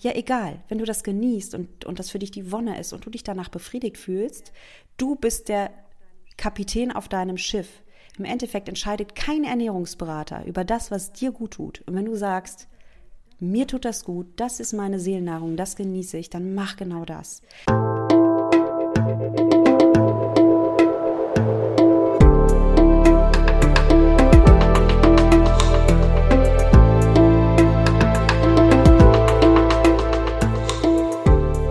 Ja, egal, wenn du das genießt und, und das für dich die Wonne ist und du dich danach befriedigt fühlst, du bist der Kapitän auf deinem Schiff. Im Endeffekt entscheidet kein Ernährungsberater über das, was dir gut tut. Und wenn du sagst, mir tut das gut, das ist meine Seelennahrung, das genieße ich, dann mach genau das.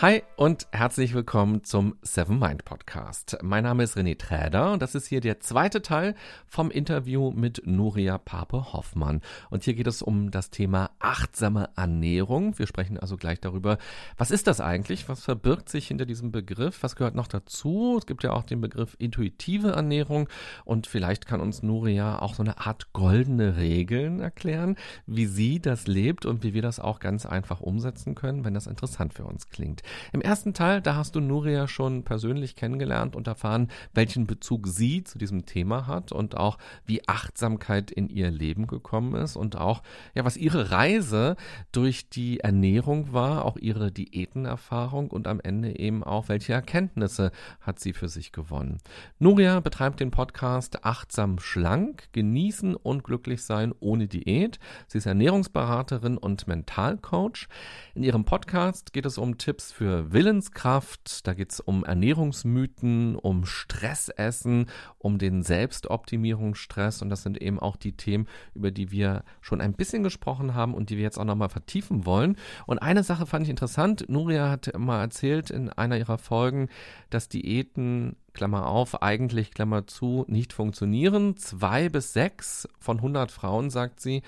Hi und herzlich willkommen zum Seven Mind Podcast. Mein Name ist René Träder und das ist hier der zweite Teil vom Interview mit Nuria Pape Hoffmann. Und hier geht es um das Thema achtsame Ernährung. Wir sprechen also gleich darüber, was ist das eigentlich? Was verbirgt sich hinter diesem Begriff? Was gehört noch dazu? Es gibt ja auch den Begriff intuitive Ernährung und vielleicht kann uns Nuria auch so eine Art goldene Regeln erklären, wie sie das lebt und wie wir das auch ganz einfach umsetzen können, wenn das interessant für uns klingt. Im ersten Teil, da hast du Nuria schon persönlich kennengelernt und erfahren, welchen Bezug sie zu diesem Thema hat und auch wie Achtsamkeit in ihr Leben gekommen ist und auch, ja, was ihre Reise durch die Ernährung war, auch ihre Diätenerfahrung und am Ende eben auch, welche Erkenntnisse hat sie für sich gewonnen. Nuria betreibt den Podcast Achtsam Schlank, genießen und glücklich sein ohne Diät. Sie ist Ernährungsberaterin und Mentalcoach. In ihrem Podcast geht es um Tipps für Willenskraft, da geht es um Ernährungsmythen, um Stressessen, um den Selbstoptimierungsstress. Und das sind eben auch die Themen, über die wir schon ein bisschen gesprochen haben und die wir jetzt auch nochmal vertiefen wollen. Und eine Sache fand ich interessant, Nuria hat mal erzählt in einer ihrer Folgen, dass Diäten Klammer auf, eigentlich, Klammer zu, nicht funktionieren. Zwei bis sechs von 100 Frauen, sagt sie,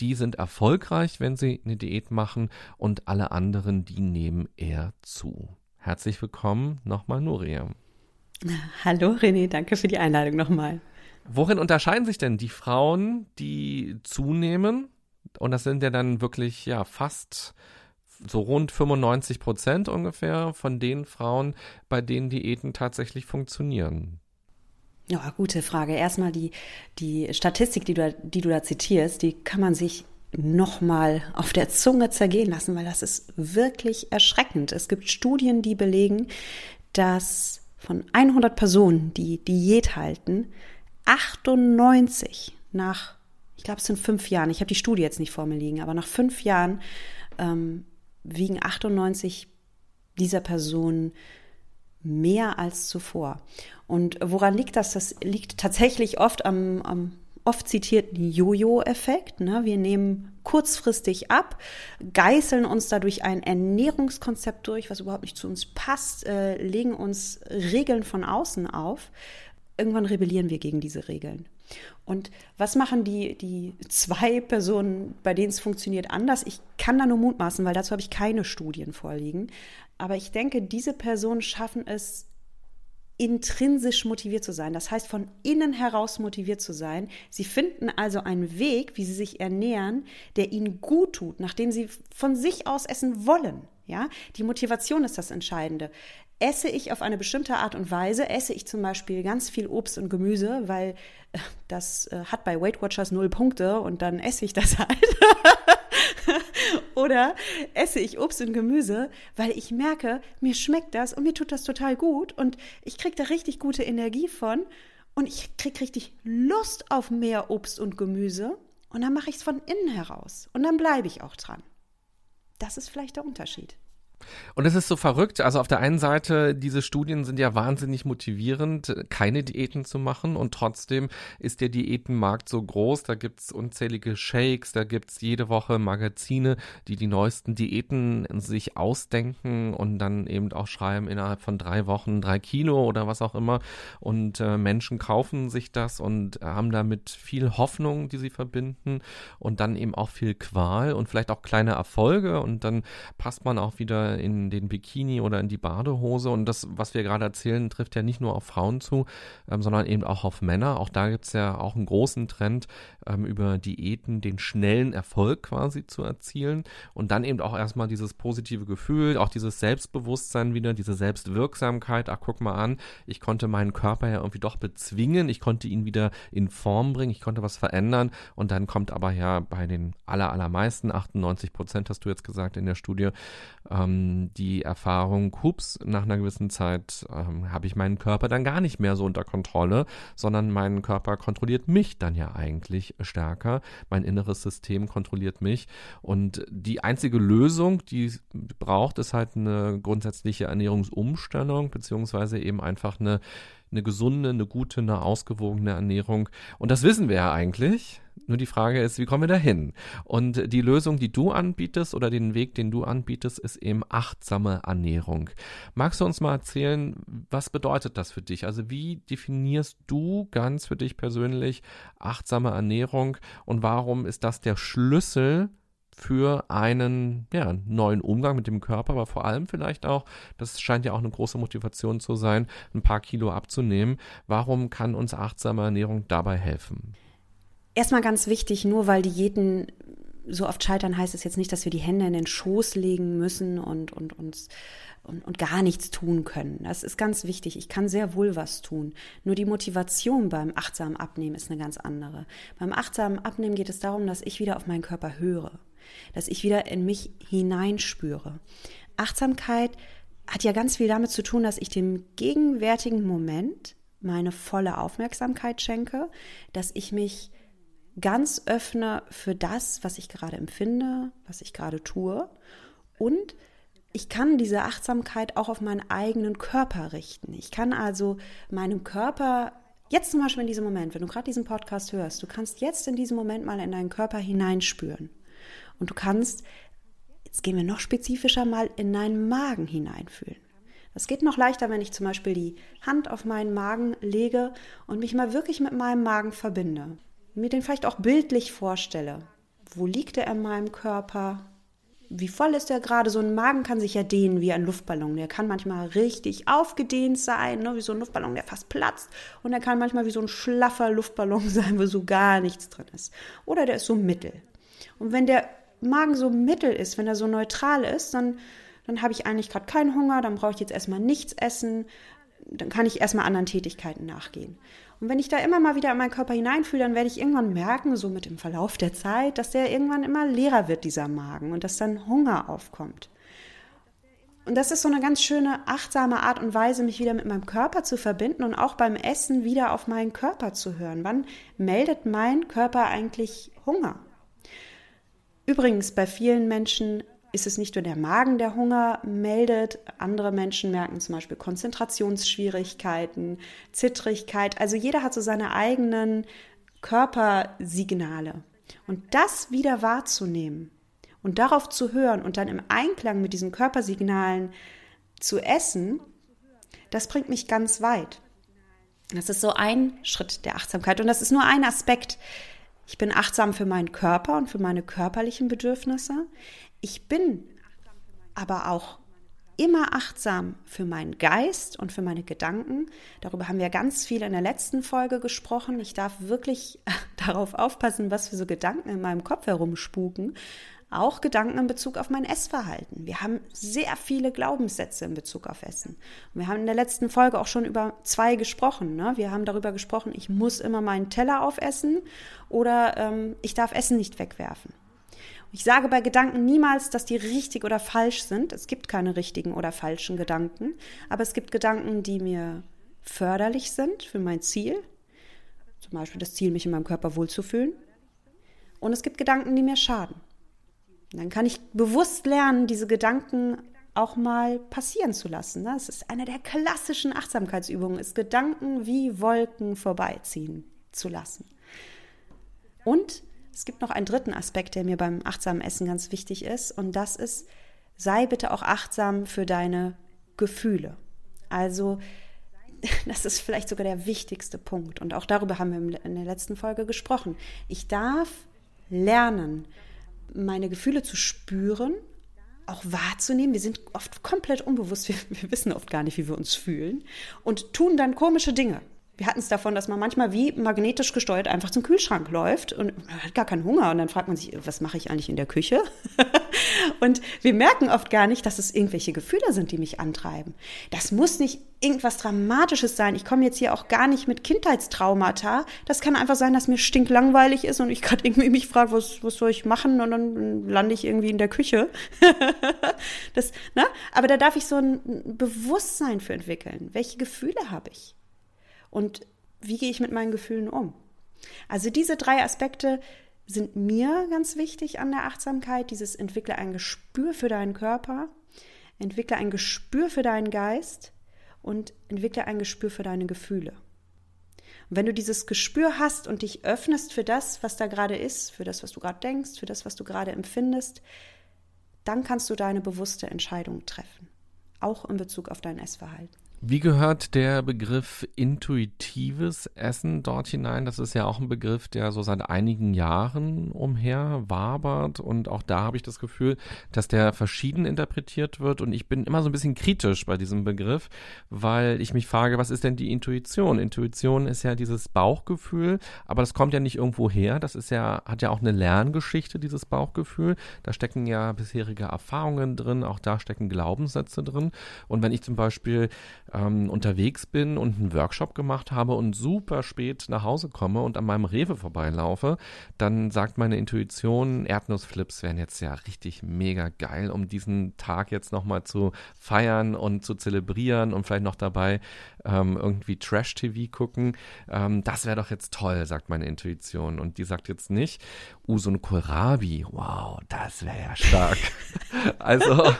die sind erfolgreich, wenn sie eine Diät machen und alle anderen, die nehmen eher zu. Herzlich willkommen nochmal, Nuria. Hallo René, danke für die Einladung nochmal. Worin unterscheiden sich denn die Frauen, die zunehmen? Und das sind ja dann wirklich ja fast so rund 95 Prozent ungefähr von den Frauen, bei denen Diäten tatsächlich funktionieren. Ja, gute Frage. Erstmal die, die Statistik, die du, die du da zitierst, die kann man sich nochmal auf der Zunge zergehen lassen, weil das ist wirklich erschreckend. Es gibt Studien, die belegen, dass von 100 Personen, die Diät halten, 98 nach, ich glaube, es sind fünf Jahren, ich habe die Studie jetzt nicht vor mir liegen, aber nach fünf Jahren ähm, wiegen 98 dieser Personen mehr als zuvor. Und woran liegt das? Das liegt tatsächlich oft am, am oft zitierten Jojo-Effekt. Ne? Wir nehmen kurzfristig ab, geißeln uns dadurch ein Ernährungskonzept durch, was überhaupt nicht zu uns passt, äh, legen uns Regeln von außen auf. Irgendwann rebellieren wir gegen diese Regeln. Und was machen die, die zwei Personen, bei denen es funktioniert, anders? Ich kann da nur mutmaßen, weil dazu habe ich keine Studien vorliegen. Aber ich denke, diese Personen schaffen es, intrinsisch motiviert zu sein. Das heißt, von innen heraus motiviert zu sein. Sie finden also einen Weg, wie sie sich ernähren, der ihnen gut tut, nachdem sie von sich aus essen wollen. Ja, die Motivation ist das Entscheidende esse ich auf eine bestimmte Art und Weise, esse ich zum Beispiel ganz viel Obst und Gemüse, weil äh, das äh, hat bei Weight Watchers null Punkte und dann esse ich das halt. Oder esse ich Obst und Gemüse, weil ich merke, mir schmeckt das und mir tut das total gut und ich kriege da richtig gute Energie von und ich kriege richtig Lust auf mehr Obst und Gemüse und dann mache ich es von innen heraus und dann bleibe ich auch dran. Das ist vielleicht der Unterschied. Und es ist so verrückt. Also auf der einen Seite, diese Studien sind ja wahnsinnig motivierend, keine Diäten zu machen. Und trotzdem ist der Diätenmarkt so groß. Da gibt's unzählige Shakes, da gibt's jede Woche Magazine, die die neuesten Diäten sich ausdenken und dann eben auch schreiben, innerhalb von drei Wochen drei Kilo oder was auch immer. Und äh, Menschen kaufen sich das und haben damit viel Hoffnung, die sie verbinden und dann eben auch viel Qual und vielleicht auch kleine Erfolge. Und dann passt man auch wieder oder in den Bikini oder in die Badehose. Und das, was wir gerade erzählen, trifft ja nicht nur auf Frauen zu, ähm, sondern eben auch auf Männer. Auch da gibt es ja auch einen großen Trend, ähm, über Diäten den schnellen Erfolg quasi zu erzielen und dann eben auch erstmal dieses positive Gefühl, auch dieses Selbstbewusstsein wieder, diese Selbstwirksamkeit. Ach, guck mal an, ich konnte meinen Körper ja irgendwie doch bezwingen, ich konnte ihn wieder in Form bringen, ich konnte was verändern und dann kommt aber ja bei den aller, allermeisten, 98 Prozent hast du jetzt gesagt in der Studie, ähm, die Erfahrung, hups, nach einer gewissen Zeit ähm, habe ich meinen Körper dann gar nicht mehr so unter Kontrolle, sondern mein Körper kontrolliert mich dann ja eigentlich stärker. Mein inneres System kontrolliert mich. Und die einzige Lösung, die braucht, ist halt eine grundsätzliche Ernährungsumstellung, beziehungsweise eben einfach eine eine gesunde, eine gute, eine ausgewogene Ernährung. Und das wissen wir ja eigentlich. Nur die Frage ist, wie kommen wir dahin? Und die Lösung, die du anbietest oder den Weg, den du anbietest, ist eben achtsame Ernährung. Magst du uns mal erzählen, was bedeutet das für dich? Also wie definierst du ganz für dich persönlich achtsame Ernährung und warum ist das der Schlüssel für einen ja, neuen Umgang mit dem Körper, aber vor allem vielleicht auch, das scheint ja auch eine große Motivation zu sein, ein paar Kilo abzunehmen. Warum kann uns achtsame Ernährung dabei helfen? Erstmal ganz wichtig, nur weil Diäten so oft scheitern, heißt es jetzt nicht, dass wir die Hände in den Schoß legen müssen und, und uns und, und gar nichts tun können. Das ist ganz wichtig. Ich kann sehr wohl was tun. Nur die Motivation beim achtsamen Abnehmen ist eine ganz andere. Beim achtsamen Abnehmen geht es darum, dass ich wieder auf meinen Körper höre dass ich wieder in mich hineinspüre. Achtsamkeit hat ja ganz viel damit zu tun, dass ich dem gegenwärtigen Moment meine volle Aufmerksamkeit schenke, dass ich mich ganz öffne für das, was ich gerade empfinde, was ich gerade tue und ich kann diese Achtsamkeit auch auf meinen eigenen Körper richten. Ich kann also meinem Körper jetzt zum Beispiel in diesem Moment, wenn du gerade diesen Podcast hörst, du kannst jetzt in diesem Moment mal in deinen Körper hineinspüren. Und du kannst, jetzt gehen wir noch spezifischer mal, in deinen Magen hineinfühlen. Das geht noch leichter, wenn ich zum Beispiel die Hand auf meinen Magen lege und mich mal wirklich mit meinem Magen verbinde. Mir den vielleicht auch bildlich vorstelle. Wo liegt er in meinem Körper? Wie voll ist er gerade? So ein Magen kann sich ja dehnen wie ein Luftballon. Der kann manchmal richtig aufgedehnt sein, ne? wie so ein Luftballon, der fast platzt. Und er kann manchmal wie so ein schlaffer Luftballon sein, wo so gar nichts drin ist. Oder der ist so mittel. Und wenn der Magen so mittel ist, wenn er so neutral ist, dann, dann habe ich eigentlich gerade keinen Hunger, dann brauche ich jetzt erstmal nichts essen, dann kann ich erstmal anderen Tätigkeiten nachgehen. Und wenn ich da immer mal wieder in meinen Körper hineinfühle, dann werde ich irgendwann merken, so mit dem Verlauf der Zeit, dass der irgendwann immer leerer wird, dieser Magen, und dass dann Hunger aufkommt. Und das ist so eine ganz schöne, achtsame Art und Weise, mich wieder mit meinem Körper zu verbinden und auch beim Essen wieder auf meinen Körper zu hören. Wann meldet mein Körper eigentlich Hunger? Übrigens, bei vielen Menschen ist es nicht nur der Magen, der Hunger meldet. Andere Menschen merken zum Beispiel Konzentrationsschwierigkeiten, Zittrigkeit. Also jeder hat so seine eigenen Körpersignale. Und das wieder wahrzunehmen und darauf zu hören und dann im Einklang mit diesen Körpersignalen zu essen, das bringt mich ganz weit. Das ist so ein Schritt der Achtsamkeit und das ist nur ein Aspekt. Ich bin achtsam für meinen Körper und für meine körperlichen Bedürfnisse. Ich bin aber auch immer achtsam für meinen Geist und für meine Gedanken. Darüber haben wir ganz viel in der letzten Folge gesprochen. Ich darf wirklich darauf aufpassen, was für so Gedanken in meinem Kopf herumspuken auch Gedanken in Bezug auf mein Essverhalten. Wir haben sehr viele Glaubenssätze in Bezug auf Essen. Und wir haben in der letzten Folge auch schon über zwei gesprochen. Ne? Wir haben darüber gesprochen, ich muss immer meinen Teller aufessen oder ähm, ich darf Essen nicht wegwerfen. Ich sage bei Gedanken niemals, dass die richtig oder falsch sind. Es gibt keine richtigen oder falschen Gedanken, aber es gibt Gedanken, die mir förderlich sind für mein Ziel. Zum Beispiel das Ziel, mich in meinem Körper wohlzufühlen. Und es gibt Gedanken, die mir schaden. Dann kann ich bewusst lernen, diese Gedanken auch mal passieren zu lassen. Das ist eine der klassischen Achtsamkeitsübungen, ist Gedanken wie Wolken vorbeiziehen zu lassen. Und es gibt noch einen dritten Aspekt, der mir beim achtsamen Essen ganz wichtig ist, und das ist, sei bitte auch achtsam für deine Gefühle. Also, das ist vielleicht sogar der wichtigste Punkt. Und auch darüber haben wir in der letzten Folge gesprochen. Ich darf lernen, meine Gefühle zu spüren auch wahrzunehmen. Wir sind oft komplett unbewusst, wir, wir wissen oft gar nicht, wie wir uns fühlen und tun dann komische Dinge. Wir hatten es davon, dass man manchmal wie magnetisch gesteuert einfach zum Kühlschrank läuft und man hat gar keinen Hunger und dann fragt man sich, was mache ich eigentlich in der Küche? und wir merken oft gar nicht, dass es irgendwelche Gefühle sind, die mich antreiben. Das muss nicht irgendwas Dramatisches sein. Ich komme jetzt hier auch gar nicht mit Kindheitstraumata. Das kann einfach sein, dass mir stinklangweilig ist und ich gerade irgendwie mich frage, was, was soll ich machen und dann lande ich irgendwie in der Küche. das, ne? Aber da darf ich so ein Bewusstsein für entwickeln. Welche Gefühle habe ich? Und wie gehe ich mit meinen Gefühlen um. Also diese drei Aspekte sind mir ganz wichtig an der Achtsamkeit. Dieses entwickle ein Gespür für deinen Körper, entwickle ein Gespür für deinen Geist und entwickle ein Gespür für deine Gefühle. Und wenn du dieses Gespür hast und dich öffnest für das, was da gerade ist, für das, was du gerade denkst, für das, was du gerade empfindest, dann kannst du deine bewusste Entscheidung treffen, auch in Bezug auf dein Essverhalten. Wie gehört der Begriff intuitives Essen dort hinein? Das ist ja auch ein Begriff, der so seit einigen Jahren umher wabert und auch da habe ich das Gefühl, dass der verschieden interpretiert wird und ich bin immer so ein bisschen kritisch bei diesem Begriff, weil ich mich frage, was ist denn die Intuition? Intuition ist ja dieses Bauchgefühl, aber das kommt ja nicht irgendwo her, das ist ja hat ja auch eine Lerngeschichte dieses Bauchgefühl. Da stecken ja bisherige Erfahrungen drin, auch da stecken Glaubenssätze drin und wenn ich zum Beispiel ähm, unterwegs bin und einen Workshop gemacht habe und super spät nach Hause komme und an meinem Rewe vorbeilaufe, dann sagt meine Intuition, Erdnussflips wären jetzt ja richtig mega geil, um diesen Tag jetzt nochmal zu feiern und zu zelebrieren und vielleicht noch dabei ähm, irgendwie Trash-TV gucken. Ähm, das wäre doch jetzt toll, sagt meine Intuition. Und die sagt jetzt nicht, uh, so ein Kohlrabi, wow, das wäre ja stark. also,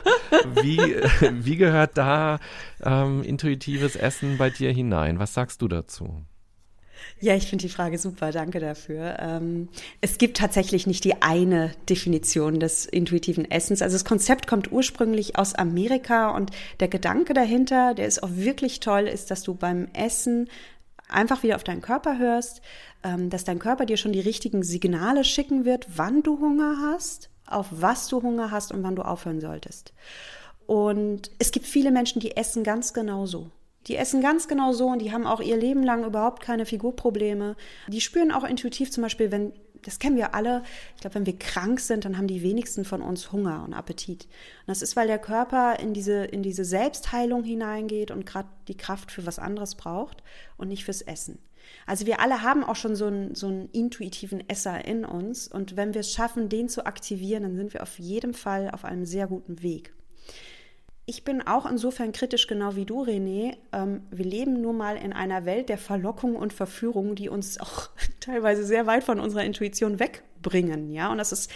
wie, wie gehört da ähm, intuitives Essen bei dir hinein? Was sagst du dazu? Ja, ich finde die Frage super, danke dafür. Ähm, es gibt tatsächlich nicht die eine Definition des intuitiven Essens. Also das Konzept kommt ursprünglich aus Amerika und der Gedanke dahinter, der ist auch wirklich toll, ist, dass du beim Essen einfach wieder auf deinen Körper hörst, ähm, dass dein Körper dir schon die richtigen Signale schicken wird, wann du Hunger hast, auf was du Hunger hast und wann du aufhören solltest. Und es gibt viele Menschen, die essen ganz genau so. Die essen ganz genau so und die haben auch ihr Leben lang überhaupt keine Figurprobleme. Die spüren auch intuitiv zum Beispiel, wenn, das kennen wir alle, ich glaube, wenn wir krank sind, dann haben die wenigsten von uns Hunger und Appetit. Und das ist, weil der Körper in diese, in diese Selbstheilung hineingeht und gerade die Kraft für was anderes braucht und nicht fürs Essen. Also wir alle haben auch schon so einen, so einen intuitiven Esser in uns und wenn wir es schaffen, den zu aktivieren, dann sind wir auf jeden Fall auf einem sehr guten Weg ich bin auch insofern kritisch, genau wie du, René. Ähm, wir leben nun mal in einer Welt der Verlockung und Verführung, die uns auch teilweise sehr weit von unserer Intuition weg bringen, ja. Und das ist,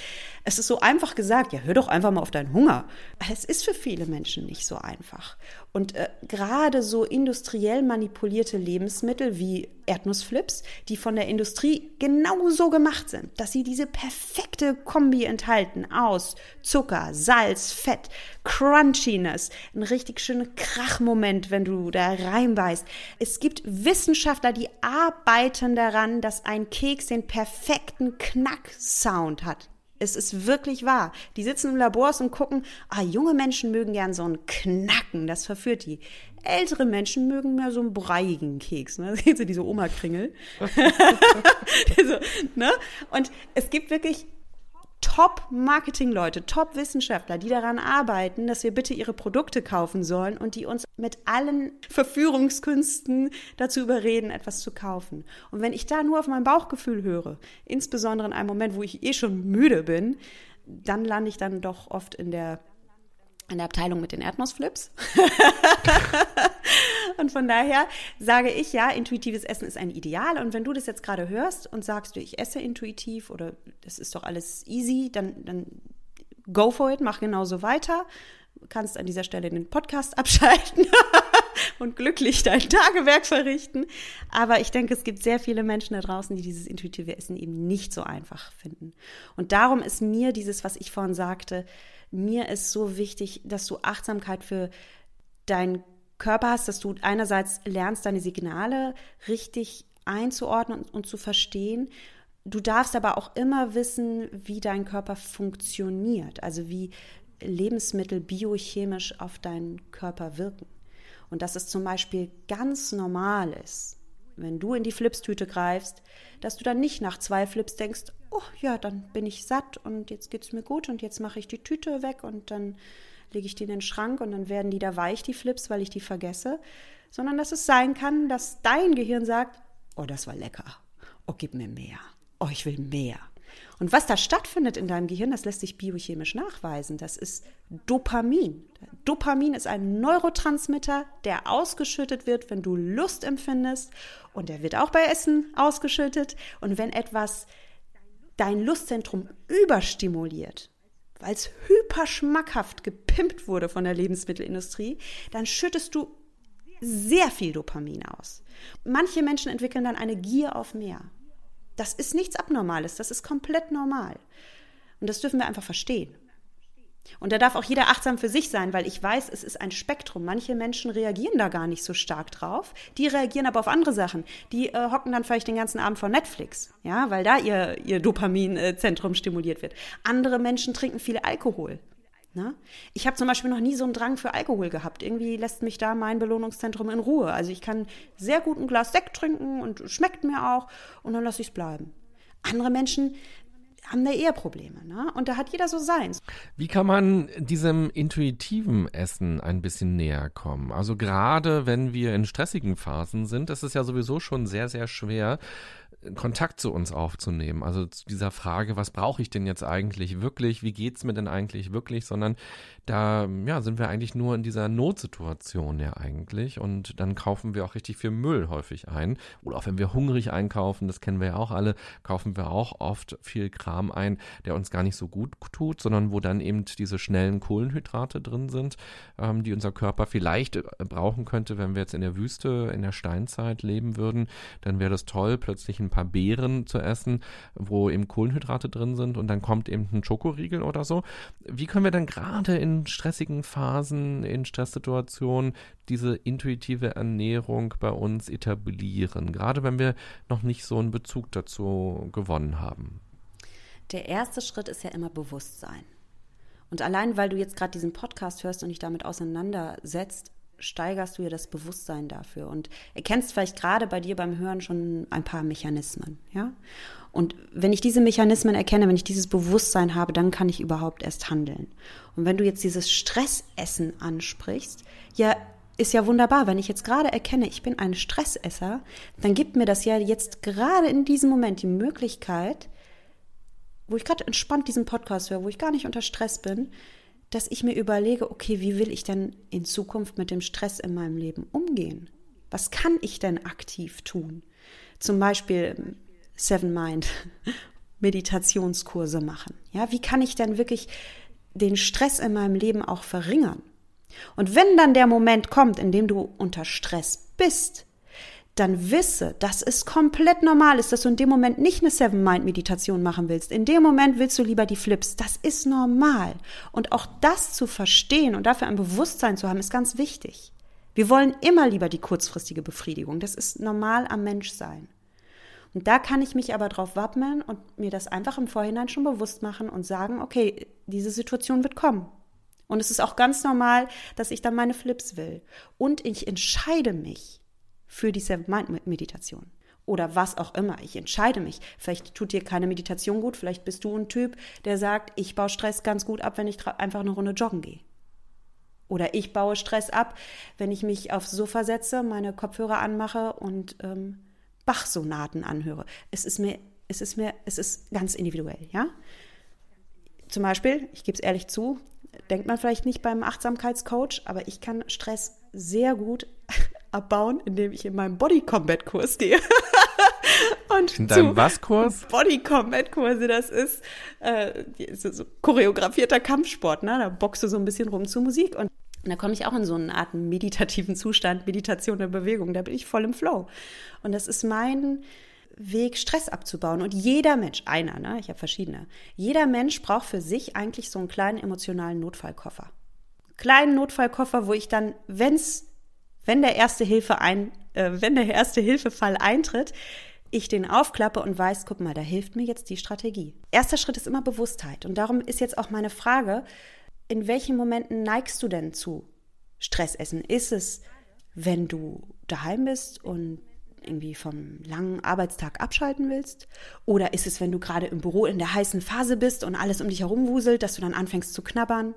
es ist so einfach gesagt, ja, hör doch einfach mal auf deinen Hunger. Es ist für viele Menschen nicht so einfach. Und äh, gerade so industriell manipulierte Lebensmittel wie Erdnussflips, die von der Industrie genauso gemacht sind, dass sie diese perfekte Kombi enthalten aus Zucker, Salz, Fett, Crunchiness, ein richtig schöner Krachmoment, wenn du da reinbeißt. Es gibt Wissenschaftler, die arbeiten daran, dass ein Keks den perfekten Knack Sound hat. Es ist wirklich wahr. Die sitzen im Labors und gucken, ah, junge Menschen mögen gern so ein Knacken, das verführt die. Ältere Menschen mögen mehr so einen breiigen Keks, ne? Sehen Sie diese Oma-Kringel? so, ne? Und es gibt wirklich Top-Marketing-Leute, Top-Wissenschaftler, die daran arbeiten, dass wir bitte ihre Produkte kaufen sollen und die uns mit allen Verführungskünsten dazu überreden, etwas zu kaufen. Und wenn ich da nur auf mein Bauchgefühl höre, insbesondere in einem Moment, wo ich eh schon müde bin, dann lande ich dann doch oft in der in der Abteilung mit den Erdnussflips. und von daher sage ich ja, intuitives Essen ist ein Ideal. Und wenn du das jetzt gerade hörst und sagst, ich esse intuitiv oder das ist doch alles easy, dann, dann go for it, mach genauso weiter. Du kannst an dieser Stelle den Podcast abschalten und glücklich dein Tagewerk verrichten. Aber ich denke, es gibt sehr viele Menschen da draußen, die dieses intuitive Essen eben nicht so einfach finden. Und darum ist mir dieses, was ich vorhin sagte, mir ist so wichtig, dass du Achtsamkeit für deinen Körper hast, dass du einerseits lernst, deine Signale richtig einzuordnen und, zu verstehen. Du darfst aber auch immer wissen, wie dein Körper funktioniert, also wie Lebensmittel biochemisch auf deinen Körper wirken. Und dass es zum Beispiel ganz normal ist, wenn du in die Flipstüte greifst, dass du dann nicht nach zwei Flips denkst, oh ja, dann bin ich satt und jetzt geht es mir gut und jetzt mache ich die Tüte weg und dann lege ich die in den Schrank und dann werden die da weich, die Flips, weil ich die vergesse, sondern dass es sein kann, dass dein Gehirn sagt, oh, das war lecker, oh, gib mir mehr, oh, ich will mehr. Und was da stattfindet in deinem Gehirn, das lässt sich biochemisch nachweisen. Das ist Dopamin. Dopamin ist ein Neurotransmitter, der ausgeschüttet wird, wenn du Lust empfindest. Und der wird auch bei Essen ausgeschüttet. Und wenn etwas dein Lustzentrum überstimuliert, weil es hyperschmackhaft gepimpt wurde von der Lebensmittelindustrie, dann schüttest du sehr viel Dopamin aus. Manche Menschen entwickeln dann eine Gier auf mehr. Das ist nichts Abnormales, das ist komplett normal. Und das dürfen wir einfach verstehen. Und da darf auch jeder achtsam für sich sein, weil ich weiß, es ist ein Spektrum. Manche Menschen reagieren da gar nicht so stark drauf. Die reagieren aber auf andere Sachen. Die äh, hocken dann vielleicht den ganzen Abend vor Netflix, ja, weil da ihr, ihr Dopaminzentrum stimuliert wird. Andere Menschen trinken viel Alkohol. Ne? Ich habe zum Beispiel noch nie so einen Drang für Alkohol gehabt. Irgendwie lässt mich da mein Belohnungszentrum in Ruhe. Also ich kann sehr gut ein Glas Sekt trinken und schmeckt mir auch und dann lasse ich es bleiben. Andere Menschen haben da eher Probleme. Ne? Und da hat jeder so seins. Wie kann man diesem intuitiven Essen ein bisschen näher kommen? Also gerade wenn wir in stressigen Phasen sind, ist es ja sowieso schon sehr, sehr schwer, Kontakt zu uns aufzunehmen. Also zu dieser Frage, was brauche ich denn jetzt eigentlich wirklich? Wie geht's mir denn eigentlich wirklich? Sondern da ja, sind wir eigentlich nur in dieser Notsituation ja eigentlich. Und dann kaufen wir auch richtig viel Müll häufig ein. Oder auch wenn wir hungrig einkaufen, das kennen wir ja auch alle, kaufen wir auch oft viel Kram ein, der uns gar nicht so gut tut, sondern wo dann eben diese schnellen Kohlenhydrate drin sind, ähm, die unser Körper vielleicht äh, brauchen könnte, wenn wir jetzt in der Wüste, in der Steinzeit leben würden. Dann wäre das toll, plötzlich ein ein paar Beeren zu essen, wo eben Kohlenhydrate drin sind und dann kommt eben ein Schokoriegel oder so. Wie können wir dann gerade in stressigen Phasen, in Stresssituationen diese intuitive Ernährung bei uns etablieren, gerade wenn wir noch nicht so einen Bezug dazu gewonnen haben? Der erste Schritt ist ja immer Bewusstsein. Und allein weil du jetzt gerade diesen Podcast hörst und dich damit auseinandersetzt, steigerst du ja das Bewusstsein dafür und erkennst vielleicht gerade bei dir beim Hören schon ein paar Mechanismen, ja? Und wenn ich diese Mechanismen erkenne, wenn ich dieses Bewusstsein habe, dann kann ich überhaupt erst handeln. Und wenn du jetzt dieses Stressessen ansprichst, ja, ist ja wunderbar. Wenn ich jetzt gerade erkenne, ich bin ein Stressesser, dann gibt mir das ja jetzt gerade in diesem Moment die Möglichkeit, wo ich gerade entspannt diesen Podcast höre, wo ich gar nicht unter Stress bin, dass ich mir überlege, okay, wie will ich denn in Zukunft mit dem Stress in meinem Leben umgehen? Was kann ich denn aktiv tun? Zum Beispiel ähm, Seven Mind, Meditationskurse machen. Ja, wie kann ich denn wirklich den Stress in meinem Leben auch verringern? Und wenn dann der Moment kommt, in dem du unter Stress bist, dann wisse, dass es komplett normal ist, dass du in dem Moment nicht eine Seven-Mind-Meditation machen willst. In dem Moment willst du lieber die Flips. Das ist normal. Und auch das zu verstehen und dafür ein Bewusstsein zu haben, ist ganz wichtig. Wir wollen immer lieber die kurzfristige Befriedigung. Das ist normal am Menschsein. Und da kann ich mich aber drauf wappnen und mir das einfach im Vorhinein schon bewusst machen und sagen, okay, diese Situation wird kommen. Und es ist auch ganz normal, dass ich dann meine Flips will. Und ich entscheide mich für die Seven-Mind-Meditation. Oder was auch immer. Ich entscheide mich. Vielleicht tut dir keine Meditation gut. Vielleicht bist du ein Typ, der sagt, ich baue Stress ganz gut ab, wenn ich einfach eine Runde joggen gehe. Oder ich baue Stress ab, wenn ich mich aufs Sofa setze, meine Kopfhörer anmache und ähm, Bach-Sonaten anhöre. Es ist mir, es ist mir, es ist ganz individuell, ja. Zum Beispiel, ich gebe es ehrlich zu, denkt man vielleicht nicht beim Achtsamkeitscoach, aber ich kann Stress sehr gut abbauen, indem ich in meinem Body Combat Kurs gehe. Und in deinem was Kurs? Body Combat Kurse, das ist äh, so, so choreografierter Kampfsport, ne? Da boxst du so ein bisschen rum zur Musik und da komme ich auch in so eine Art meditativen Zustand, Meditation der Bewegung, da bin ich voll im Flow. Und das ist mein Weg, Stress abzubauen. Und jeder Mensch, einer, ne? ich habe verschiedene, jeder Mensch braucht für sich eigentlich so einen kleinen emotionalen Notfallkoffer. Kleinen Notfallkoffer, wo ich dann, wenn's wenn der erste Hilfe ein, äh, wenn der erste Hilfefall eintritt, ich den aufklappe und weiß, guck mal, da hilft mir jetzt die Strategie. Erster Schritt ist immer Bewusstheit. Und darum ist jetzt auch meine Frage, in welchen Momenten neigst du denn zu Stressessen? Ist es, wenn du daheim bist und irgendwie vom langen Arbeitstag abschalten willst? Oder ist es, wenn du gerade im Büro in der heißen Phase bist und alles um dich herum wuselt, dass du dann anfängst zu knabbern?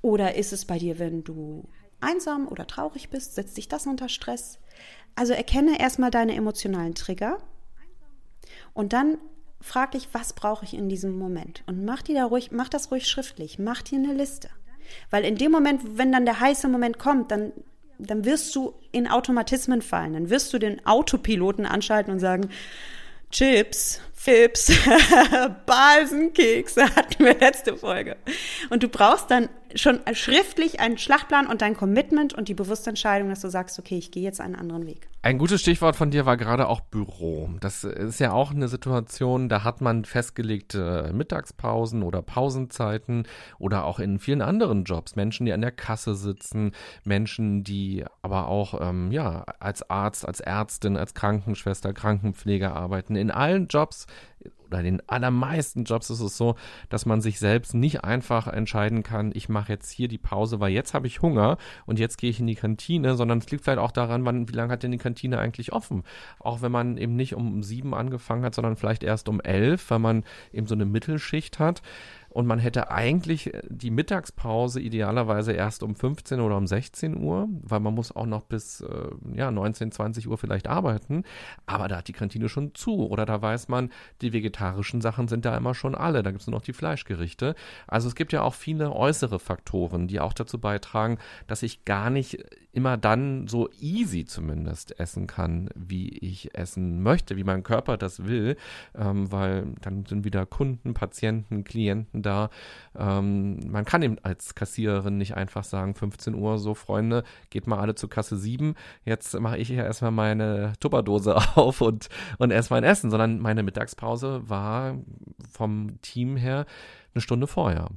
Oder ist es bei dir, wenn du einsam oder traurig bist, setzt dich das unter Stress? Also erkenne erstmal deine emotionalen Trigger und dann frag dich, was brauche ich in diesem Moment? Und mach dir da ruhig, mach das ruhig schriftlich, mach dir eine Liste. Weil in dem Moment, wenn dann der heiße Moment kommt, dann dann wirst du in Automatismen fallen. Dann wirst du den Autopiloten anschalten und sagen, Chips, Fips, Balsenkekse hatten wir letzte Folge. Und du brauchst dann schon schriftlich einen Schlachtplan und dein Commitment und die bewusste Entscheidung, dass du sagst, okay, ich gehe jetzt einen anderen Weg. Ein gutes Stichwort von dir war gerade auch Büro. Das ist ja auch eine Situation, da hat man festgelegte Mittagspausen oder Pausenzeiten oder auch in vielen anderen Jobs. Menschen, die an der Kasse sitzen, Menschen, die aber auch ähm, ja, als Arzt, als Ärztin, als Krankenschwester, Krankenpfleger arbeiten. In allen Jobs oder in den allermeisten Jobs ist es so, dass man sich selbst nicht einfach entscheiden kann, ich mache jetzt hier die Pause, weil jetzt habe ich Hunger und jetzt gehe ich in die Kantine, sondern es liegt vielleicht auch daran, wann, wie lange hat denn die Kantine eigentlich offen? Auch wenn man eben nicht um sieben angefangen hat, sondern vielleicht erst um elf, weil man eben so eine Mittelschicht hat und man hätte eigentlich äh, die Mittagspause idealerweise erst um 15 oder um 16 Uhr, weil man muss auch noch bis äh, ja, 19, 20 Uhr vielleicht arbeiten, aber da hat die Kantine schon zu. Oder da weiß man, die vegetarischen Sachen sind da immer schon alle, da gibt es nur noch die Fleischgerichte. Also es gibt ja auch viele äußere Faktoren, die auch dazu beitragen, dass ich gar nicht immer dann so easy zumindest essen kann, wie ich essen möchte, wie mein Körper das will, ähm, weil dann sind wieder Kunden, Patienten, Klienten da. Ähm, man kann eben als Kassiererin nicht einfach sagen, 15 Uhr, so Freunde, geht mal alle zu Kasse 7, jetzt mache ich hier erstmal meine Tupperdose auf und, und esse mein Essen, sondern meine Mittagspause war vom Team her eine Stunde vorher.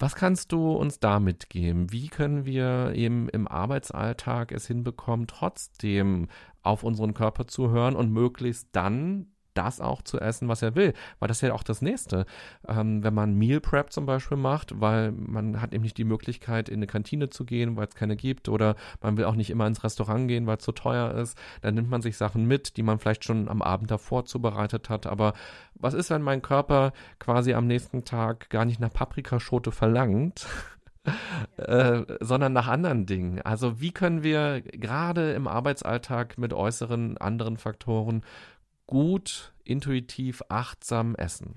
Was kannst du uns da mitgeben? Wie können wir eben im Arbeitsalltag es hinbekommen, trotzdem auf unseren Körper zu hören und möglichst dann das auch zu essen, was er will. Weil das ist ja auch das Nächste. Ähm, wenn man Meal Prep zum Beispiel macht, weil man hat eben nicht die Möglichkeit, in eine Kantine zu gehen, weil es keine gibt, oder man will auch nicht immer ins Restaurant gehen, weil es zu teuer ist, dann nimmt man sich Sachen mit, die man vielleicht schon am Abend davor zubereitet hat. Aber was ist, wenn mein Körper quasi am nächsten Tag gar nicht nach Paprikaschote verlangt? Äh, sondern nach anderen Dingen. Also wie können wir gerade im Arbeitsalltag mit äußeren anderen Faktoren gut, intuitiv, achtsam essen?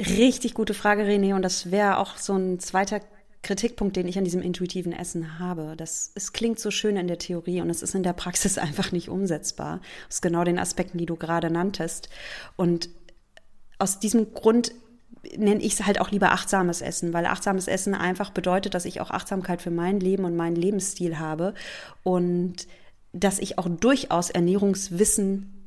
Richtig gute Frage, René. Und das wäre auch so ein zweiter Kritikpunkt, den ich an diesem intuitiven Essen habe. Das, es klingt so schön in der Theorie und es ist in der Praxis einfach nicht umsetzbar. Aus genau den Aspekten, die du gerade nanntest. Und aus diesem Grund nenne ich es halt auch lieber achtsames Essen, weil achtsames Essen einfach bedeutet, dass ich auch Achtsamkeit für mein Leben und meinen Lebensstil habe und dass ich auch durchaus Ernährungswissen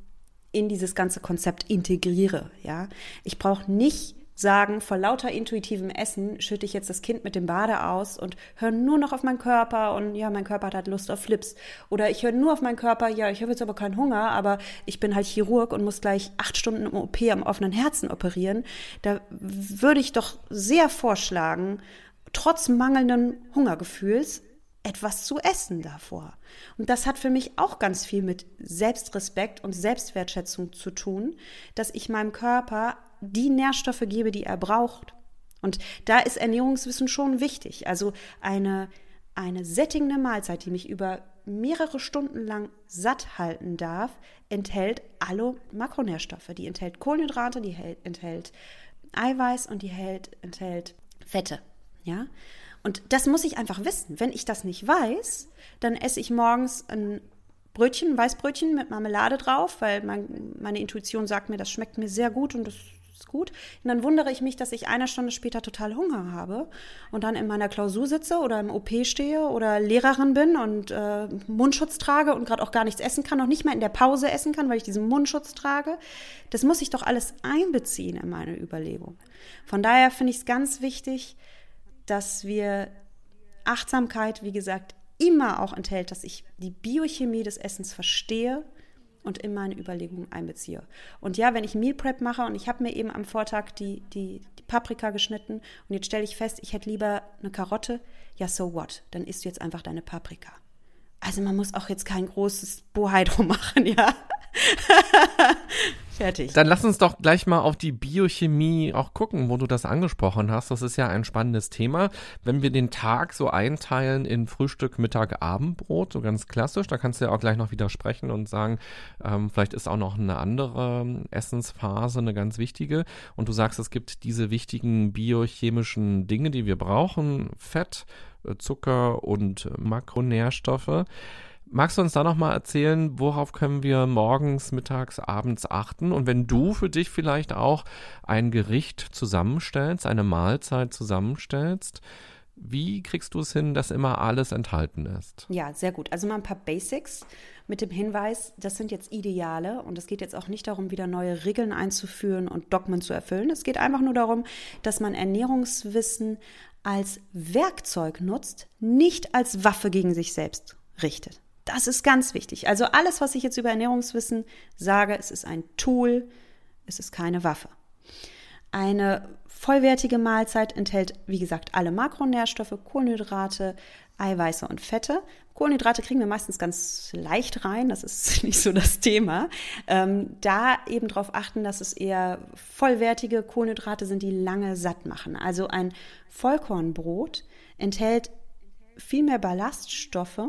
in dieses ganze Konzept integriere. Ja, ich brauche nicht sagen, vor lauter intuitivem Essen schütte ich jetzt das Kind mit dem Bade aus und höre nur noch auf meinen Körper und ja, mein Körper hat halt Lust auf Flips. Oder ich höre nur auf meinen Körper, ja, ich habe jetzt aber keinen Hunger, aber ich bin halt Chirurg und muss gleich acht Stunden im OP am offenen Herzen operieren. Da würde ich doch sehr vorschlagen, trotz mangelnden Hungergefühls etwas zu essen davor. Und das hat für mich auch ganz viel mit Selbstrespekt und Selbstwertschätzung zu tun, dass ich meinem Körper die Nährstoffe gebe, die er braucht. Und da ist Ernährungswissen schon wichtig. Also eine, eine sättigende Mahlzeit, die mich über mehrere Stunden lang satt halten darf, enthält alle Makronährstoffe. Die enthält Kohlenhydrate, die enthält Eiweiß und die enthält Fette. Ja? Und das muss ich einfach wissen. Wenn ich das nicht weiß, dann esse ich morgens ein Brötchen, ein Weißbrötchen mit Marmelade drauf, weil mein, meine Intuition sagt mir, das schmeckt mir sehr gut und das ist gut. Und dann wundere ich mich, dass ich eine Stunde später total Hunger habe und dann in meiner Klausur sitze oder im OP stehe oder Lehrerin bin und äh, Mundschutz trage und gerade auch gar nichts essen kann, noch nicht mal in der Pause essen kann, weil ich diesen Mundschutz trage. Das muss ich doch alles einbeziehen in meine Überlegung. Von daher finde ich es ganz wichtig, dass wir Achtsamkeit, wie gesagt, immer auch enthält, dass ich die Biochemie des Essens verstehe und in meine Überlegungen einbeziehe. Und ja, wenn ich Meal Prep mache und ich habe mir eben am Vortag die, die, die Paprika geschnitten und jetzt stelle ich fest, ich hätte lieber eine Karotte, ja, so what? Dann isst du jetzt einfach deine Paprika. Also man muss auch jetzt kein großes Bohai drum machen, ja. Fertig. Dann lass uns doch gleich mal auf die Biochemie auch gucken, wo du das angesprochen hast. Das ist ja ein spannendes Thema. Wenn wir den Tag so einteilen in Frühstück, Mittag, Abendbrot, so ganz klassisch, da kannst du ja auch gleich noch widersprechen und sagen, ähm, vielleicht ist auch noch eine andere Essensphase eine ganz wichtige. Und du sagst, es gibt diese wichtigen biochemischen Dinge, die wir brauchen, Fett, äh, Zucker und Makronährstoffe. Magst du uns da nochmal erzählen, worauf können wir morgens, mittags, abends achten? Und wenn du für dich vielleicht auch ein Gericht zusammenstellst, eine Mahlzeit zusammenstellst, wie kriegst du es hin, dass immer alles enthalten ist? Ja, sehr gut. Also mal ein paar Basics mit dem Hinweis, das sind jetzt Ideale und es geht jetzt auch nicht darum, wieder neue Regeln einzuführen und Dogmen zu erfüllen. Es geht einfach nur darum, dass man Ernährungswissen als Werkzeug nutzt, nicht als Waffe gegen sich selbst richtet. Das ist ganz wichtig. Also alles, was ich jetzt über Ernährungswissen sage, es ist ein Tool, es ist keine Waffe. Eine vollwertige Mahlzeit enthält, wie gesagt, alle Makronährstoffe, Kohlenhydrate, Eiweiße und Fette. Kohlenhydrate kriegen wir meistens ganz leicht rein, das ist nicht so das Thema. Ähm, da eben darauf achten, dass es eher vollwertige Kohlenhydrate sind, die lange satt machen. Also ein Vollkornbrot enthält viel mehr Ballaststoffe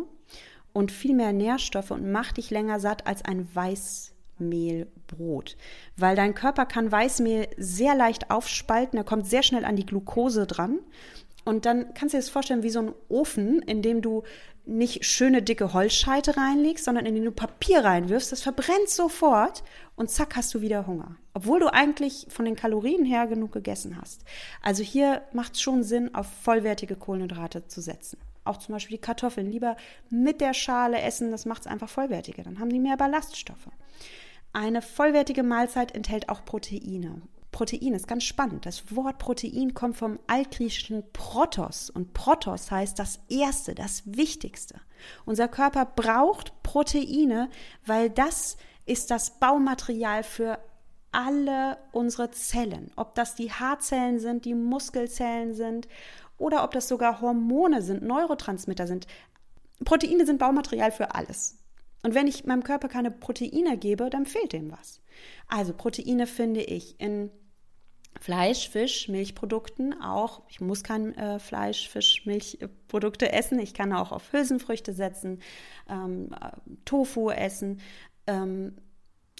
und viel mehr Nährstoffe und macht dich länger satt als ein Weißmehlbrot. Weil dein Körper kann Weißmehl sehr leicht aufspalten, er kommt sehr schnell an die Glucose dran. Und dann kannst du dir das vorstellen wie so ein Ofen, in dem du nicht schöne dicke Holzscheite reinlegst, sondern in den du Papier reinwirfst. Das verbrennt sofort und zack hast du wieder Hunger. Obwohl du eigentlich von den Kalorien her genug gegessen hast. Also hier macht es schon Sinn, auf vollwertige Kohlenhydrate zu setzen auch zum Beispiel die Kartoffeln lieber mit der Schale essen, das macht es einfach vollwertiger. Dann haben sie mehr Ballaststoffe. Eine vollwertige Mahlzeit enthält auch Proteine. Protein ist ganz spannend. Das Wort Protein kommt vom altgriechischen Protos und Protos heißt das Erste, das Wichtigste. Unser Körper braucht Proteine, weil das ist das Baumaterial für alle unsere Zellen. Ob das die Haarzellen sind, die Muskelzellen sind oder ob das sogar Hormone sind, Neurotransmitter sind. Proteine sind Baumaterial für alles. Und wenn ich meinem Körper keine Proteine gebe, dann fehlt dem was. Also Proteine finde ich in Fleisch, Fisch, Milchprodukten auch. Ich muss kein äh, Fleisch, Fisch, Milchprodukte essen. Ich kann auch auf Hülsenfrüchte setzen, ähm, äh, Tofu essen. Ähm,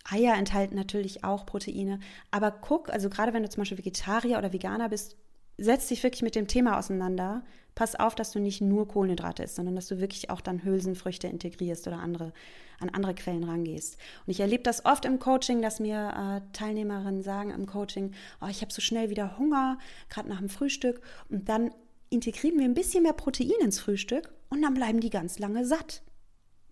Eier enthalten natürlich auch Proteine. Aber guck, also gerade wenn du zum Beispiel Vegetarier oder Veganer bist, setz dich wirklich mit dem Thema auseinander. Pass auf, dass du nicht nur Kohlenhydrate isst, sondern dass du wirklich auch dann Hülsenfrüchte integrierst oder andere, an andere Quellen rangehst. Und ich erlebe das oft im Coaching, dass mir äh, Teilnehmerinnen sagen im Coaching, oh, ich habe so schnell wieder Hunger, gerade nach dem Frühstück. Und dann integrieren wir ein bisschen mehr Protein ins Frühstück und dann bleiben die ganz lange satt.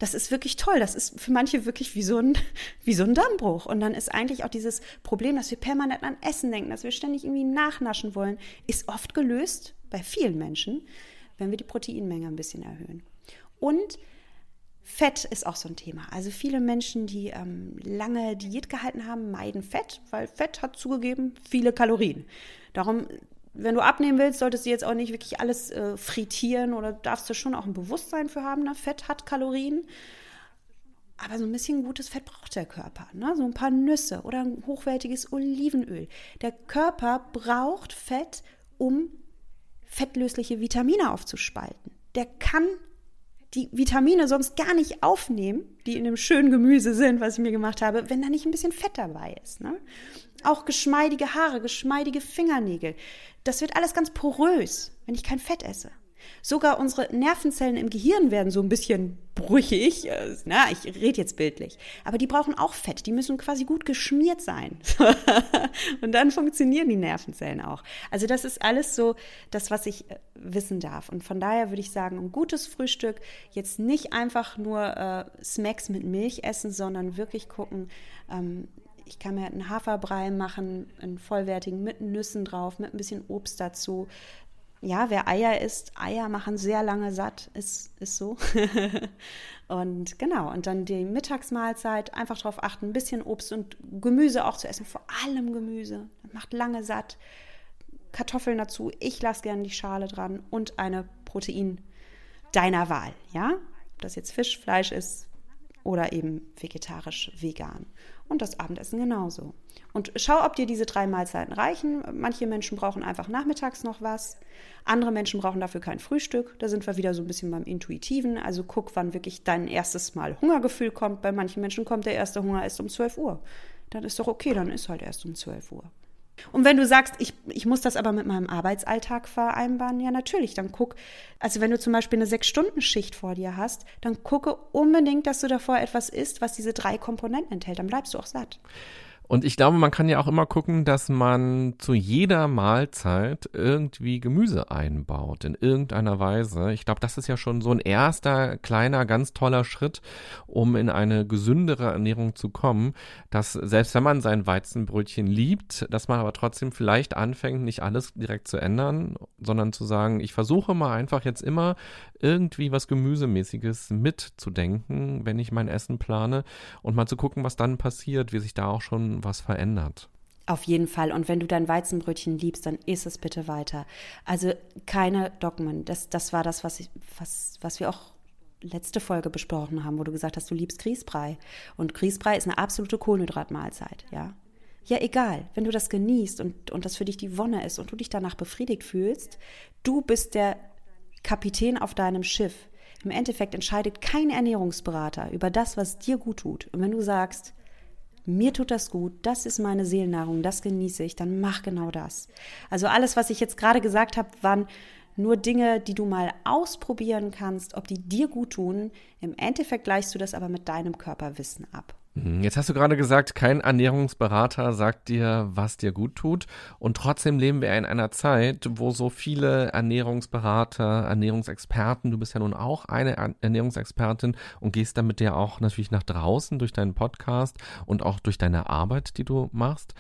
Das ist wirklich toll. Das ist für manche wirklich wie so ein, wie so ein Dammbruch. Und dann ist eigentlich auch dieses Problem, dass wir permanent an Essen denken, dass wir ständig irgendwie nachnaschen wollen, ist oft gelöst bei vielen Menschen, wenn wir die Proteinmenge ein bisschen erhöhen. Und Fett ist auch so ein Thema. Also viele Menschen, die ähm, lange Diät gehalten haben, meiden Fett, weil Fett hat zugegeben viele Kalorien. Darum wenn du abnehmen willst, solltest du jetzt auch nicht wirklich alles äh, frittieren oder darfst du schon auch ein Bewusstsein für haben. Ne? Fett hat Kalorien. Aber so ein bisschen gutes Fett braucht der Körper. Ne? So ein paar Nüsse oder ein hochwertiges Olivenöl. Der Körper braucht Fett, um fettlösliche Vitamine aufzuspalten. Der kann die Vitamine sonst gar nicht aufnehmen, die in dem schönen Gemüse sind, was ich mir gemacht habe, wenn da nicht ein bisschen Fett dabei ist. Ne? Auch geschmeidige Haare, geschmeidige Fingernägel. Das wird alles ganz porös, wenn ich kein Fett esse. Sogar unsere Nervenzellen im Gehirn werden so ein bisschen brüchig. Na, ich rede jetzt bildlich. Aber die brauchen auch Fett. Die müssen quasi gut geschmiert sein. und dann funktionieren die Nervenzellen auch. Also das ist alles so das, was ich äh, wissen darf. Und von daher würde ich sagen, ein gutes Frühstück, jetzt nicht einfach nur äh, Smacks mit Milch essen, sondern wirklich gucken, ähm, ich kann mir einen Haferbrei machen, einen vollwertigen mit Nüssen drauf, mit ein bisschen Obst dazu, ja, wer Eier isst, Eier machen sehr lange satt, ist, ist so. und genau, und dann die Mittagsmahlzeit, einfach darauf achten, ein bisschen Obst und Gemüse auch zu essen, vor allem Gemüse. Macht lange satt. Kartoffeln dazu, ich lasse gerne die Schale dran und eine Protein deiner Wahl, ja? Ob das jetzt Fisch, Fleisch ist oder eben vegetarisch, vegan. Und das Abendessen genauso. Und schau, ob dir diese drei Mahlzeiten reichen. Manche Menschen brauchen einfach nachmittags noch was. Andere Menschen brauchen dafür kein Frühstück. Da sind wir wieder so ein bisschen beim Intuitiven. Also guck, wann wirklich dein erstes Mal Hungergefühl kommt. Bei manchen Menschen kommt der erste Hunger erst um 12 Uhr. Dann ist doch okay, dann ist halt erst um 12 Uhr. Und wenn du sagst, ich, ich muss das aber mit meinem Arbeitsalltag vereinbaren, ja natürlich, dann guck, also wenn du zum Beispiel eine Sechs-Stunden-Schicht vor dir hast, dann gucke unbedingt, dass du davor etwas isst, was diese drei Komponenten enthält, dann bleibst du auch satt. Und ich glaube, man kann ja auch immer gucken, dass man zu jeder Mahlzeit irgendwie Gemüse einbaut, in irgendeiner Weise. Ich glaube, das ist ja schon so ein erster kleiner, ganz toller Schritt, um in eine gesündere Ernährung zu kommen, dass selbst wenn man sein Weizenbrötchen liebt, dass man aber trotzdem vielleicht anfängt, nicht alles direkt zu ändern, sondern zu sagen, ich versuche mal einfach jetzt immer irgendwie was Gemüsemäßiges mitzudenken, wenn ich mein Essen plane und mal zu gucken, was dann passiert, wie sich da auch schon was verändert. Auf jeden Fall. Und wenn du dein Weizenbrötchen liebst, dann isst es bitte weiter. Also keine Dogmen. Das, das war das, was, ich, was, was wir auch letzte Folge besprochen haben, wo du gesagt hast, du liebst Grießbrei. Und Grießbrei ist eine absolute Kohlenhydratmahlzeit, ja. Ja, egal, wenn du das genießt und, und das für dich die Wonne ist und du dich danach befriedigt fühlst, du bist der Kapitän auf deinem Schiff. Im Endeffekt entscheidet kein Ernährungsberater über das, was dir gut tut. Und wenn du sagst, mir tut das gut, das ist meine Seelennahrung, das genieße ich, dann mach genau das. Also alles, was ich jetzt gerade gesagt habe, waren nur Dinge, die du mal ausprobieren kannst, ob die dir gut tun. Im Endeffekt gleichst du das aber mit deinem Körperwissen ab. Mhm. Jetzt hast du gerade gesagt, kein Ernährungsberater sagt dir, was dir gut tut. Und trotzdem leben wir in einer Zeit, wo so viele Ernährungsberater, Ernährungsexperten, du bist ja nun auch eine Ernährungsexpertin und gehst damit ja auch natürlich nach draußen durch deinen Podcast und auch durch deine Arbeit, die du machst.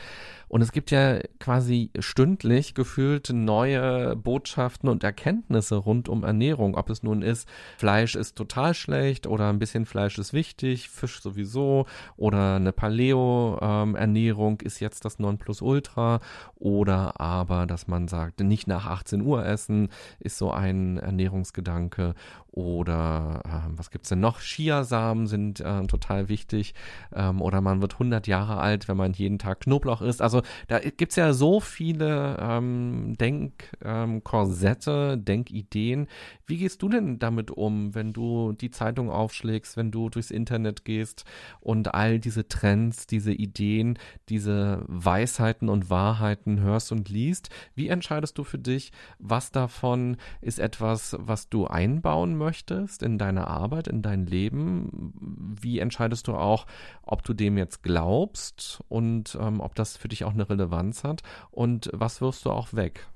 Und es gibt ja quasi stündlich gefühlt neue Botschaften und Erkenntnisse rund um Ernährung. Ob es nun ist, Fleisch ist total schlecht oder ein bisschen Fleisch ist wichtig, Fisch sowieso oder eine Paleo-Ernährung ist jetzt das Nonplusultra oder aber, dass man sagt, nicht nach 18 Uhr essen ist so ein Ernährungsgedanke oder äh, was gibt's denn noch? Chiasamen sind äh, total wichtig ähm, oder man wird 100 Jahre alt, wenn man jeden Tag Knoblauch isst. Also da gibt's ja so viele ähm, Denkkorsette, ähm, Denkideen. Wie gehst du denn damit um, wenn du die Zeitung aufschlägst, wenn du durchs Internet gehst und all diese Trends, diese Ideen, diese Weisheiten und Wahrheiten hörst und liest? Wie entscheidest du für dich, was davon ist etwas, was du einbauen möchtest in deine Arbeit, in dein Leben? Wie entscheidest du auch, ob du dem jetzt glaubst und ähm, ob das für dich auch eine Relevanz hat? Und was wirst du auch weg?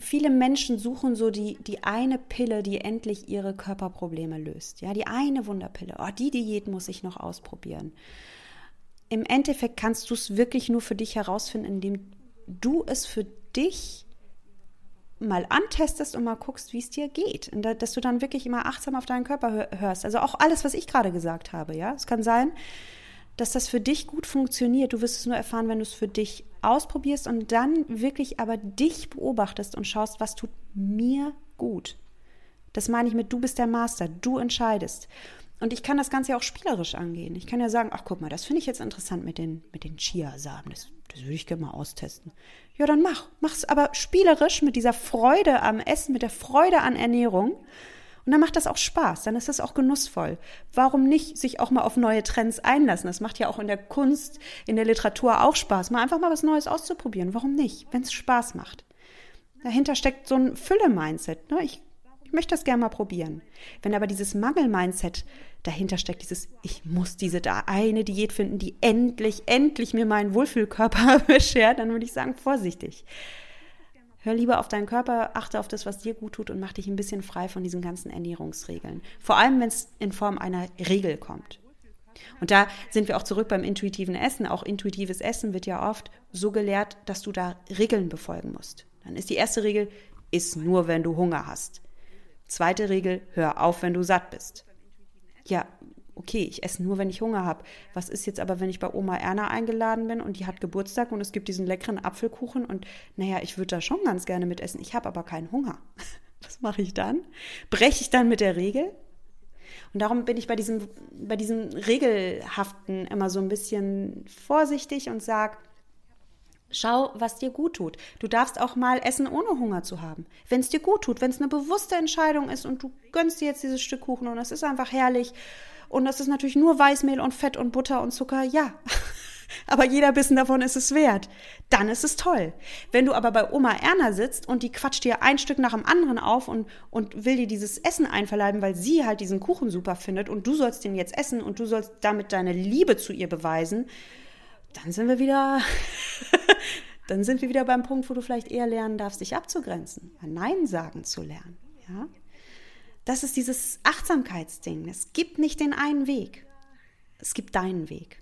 Viele Menschen suchen so die, die eine Pille, die endlich ihre Körperprobleme löst. Ja, die eine Wunderpille. Oh, die Diät muss ich noch ausprobieren. Im Endeffekt kannst du es wirklich nur für dich herausfinden, indem du es für dich mal antestest und mal guckst, wie es dir geht. Und dass du dann wirklich immer achtsam auf deinen Körper hörst. Also auch alles, was ich gerade gesagt habe, ja. Es kann sein, dass das für dich gut funktioniert. Du wirst es nur erfahren, wenn du es für dich ausprobierst und dann wirklich aber dich beobachtest und schaust, was tut mir gut. Das meine ich mit, du bist der Master, du entscheidest. Und ich kann das Ganze ja auch spielerisch angehen. Ich kann ja sagen, ach guck mal, das finde ich jetzt interessant mit den, mit den Chiasamen. Das, das würde ich gerne mal austesten. Ja, dann mach. Mach's aber spielerisch mit dieser Freude am Essen, mit der Freude an Ernährung. Und dann macht das auch Spaß, dann ist das auch genussvoll. Warum nicht sich auch mal auf neue Trends einlassen? Das macht ja auch in der Kunst, in der Literatur auch Spaß, mal einfach mal was Neues auszuprobieren. Warum nicht, wenn es Spaß macht? Dahinter steckt so ein Fülle-Mindset. Ne? Ich, ich möchte das gerne mal probieren. Wenn aber dieses Mangel-Mindset dahinter steckt, dieses, ich muss diese da eine Diät finden, die endlich, endlich mir meinen Wohlfühlkörper beschert, dann würde ich sagen, vorsichtig. Hör lieber auf deinen Körper, achte auf das, was dir gut tut und mach dich ein bisschen frei von diesen ganzen Ernährungsregeln. Vor allem, wenn es in Form einer Regel kommt. Und da sind wir auch zurück beim intuitiven Essen. Auch intuitives Essen wird ja oft so gelehrt, dass du da Regeln befolgen musst. Dann ist die erste Regel, Iss nur, wenn du Hunger hast. Zweite Regel, hör auf, wenn du satt bist. Ja, okay, ich esse nur, wenn ich Hunger habe. Was ist jetzt aber, wenn ich bei Oma Erna eingeladen bin und die hat Geburtstag und es gibt diesen leckeren Apfelkuchen und naja, ich würde da schon ganz gerne mitessen. Ich habe aber keinen Hunger. Was mache ich dann? Breche ich dann mit der Regel? Und darum bin ich bei diesem, bei diesem Regelhaften immer so ein bisschen vorsichtig und sage, Schau, was dir gut tut. Du darfst auch mal essen, ohne Hunger zu haben. Wenn es dir gut tut, wenn es eine bewusste Entscheidung ist und du gönnst dir jetzt dieses Stück Kuchen und es ist einfach herrlich und das ist natürlich nur Weißmehl und Fett und Butter und Zucker, ja. aber jeder Bissen davon ist es wert. Dann ist es toll. Wenn du aber bei Oma Erna sitzt und die quatscht dir ein Stück nach dem anderen auf und, und will dir dieses Essen einverleiben, weil sie halt diesen Kuchen super findet und du sollst den jetzt essen und du sollst damit deine Liebe zu ihr beweisen, dann sind wir wieder, dann sind wir wieder beim Punkt, wo du vielleicht eher lernen darfst, dich abzugrenzen, Nein sagen zu lernen. Ja? Das ist dieses Achtsamkeitsding. Es gibt nicht den einen Weg. Es gibt deinen Weg.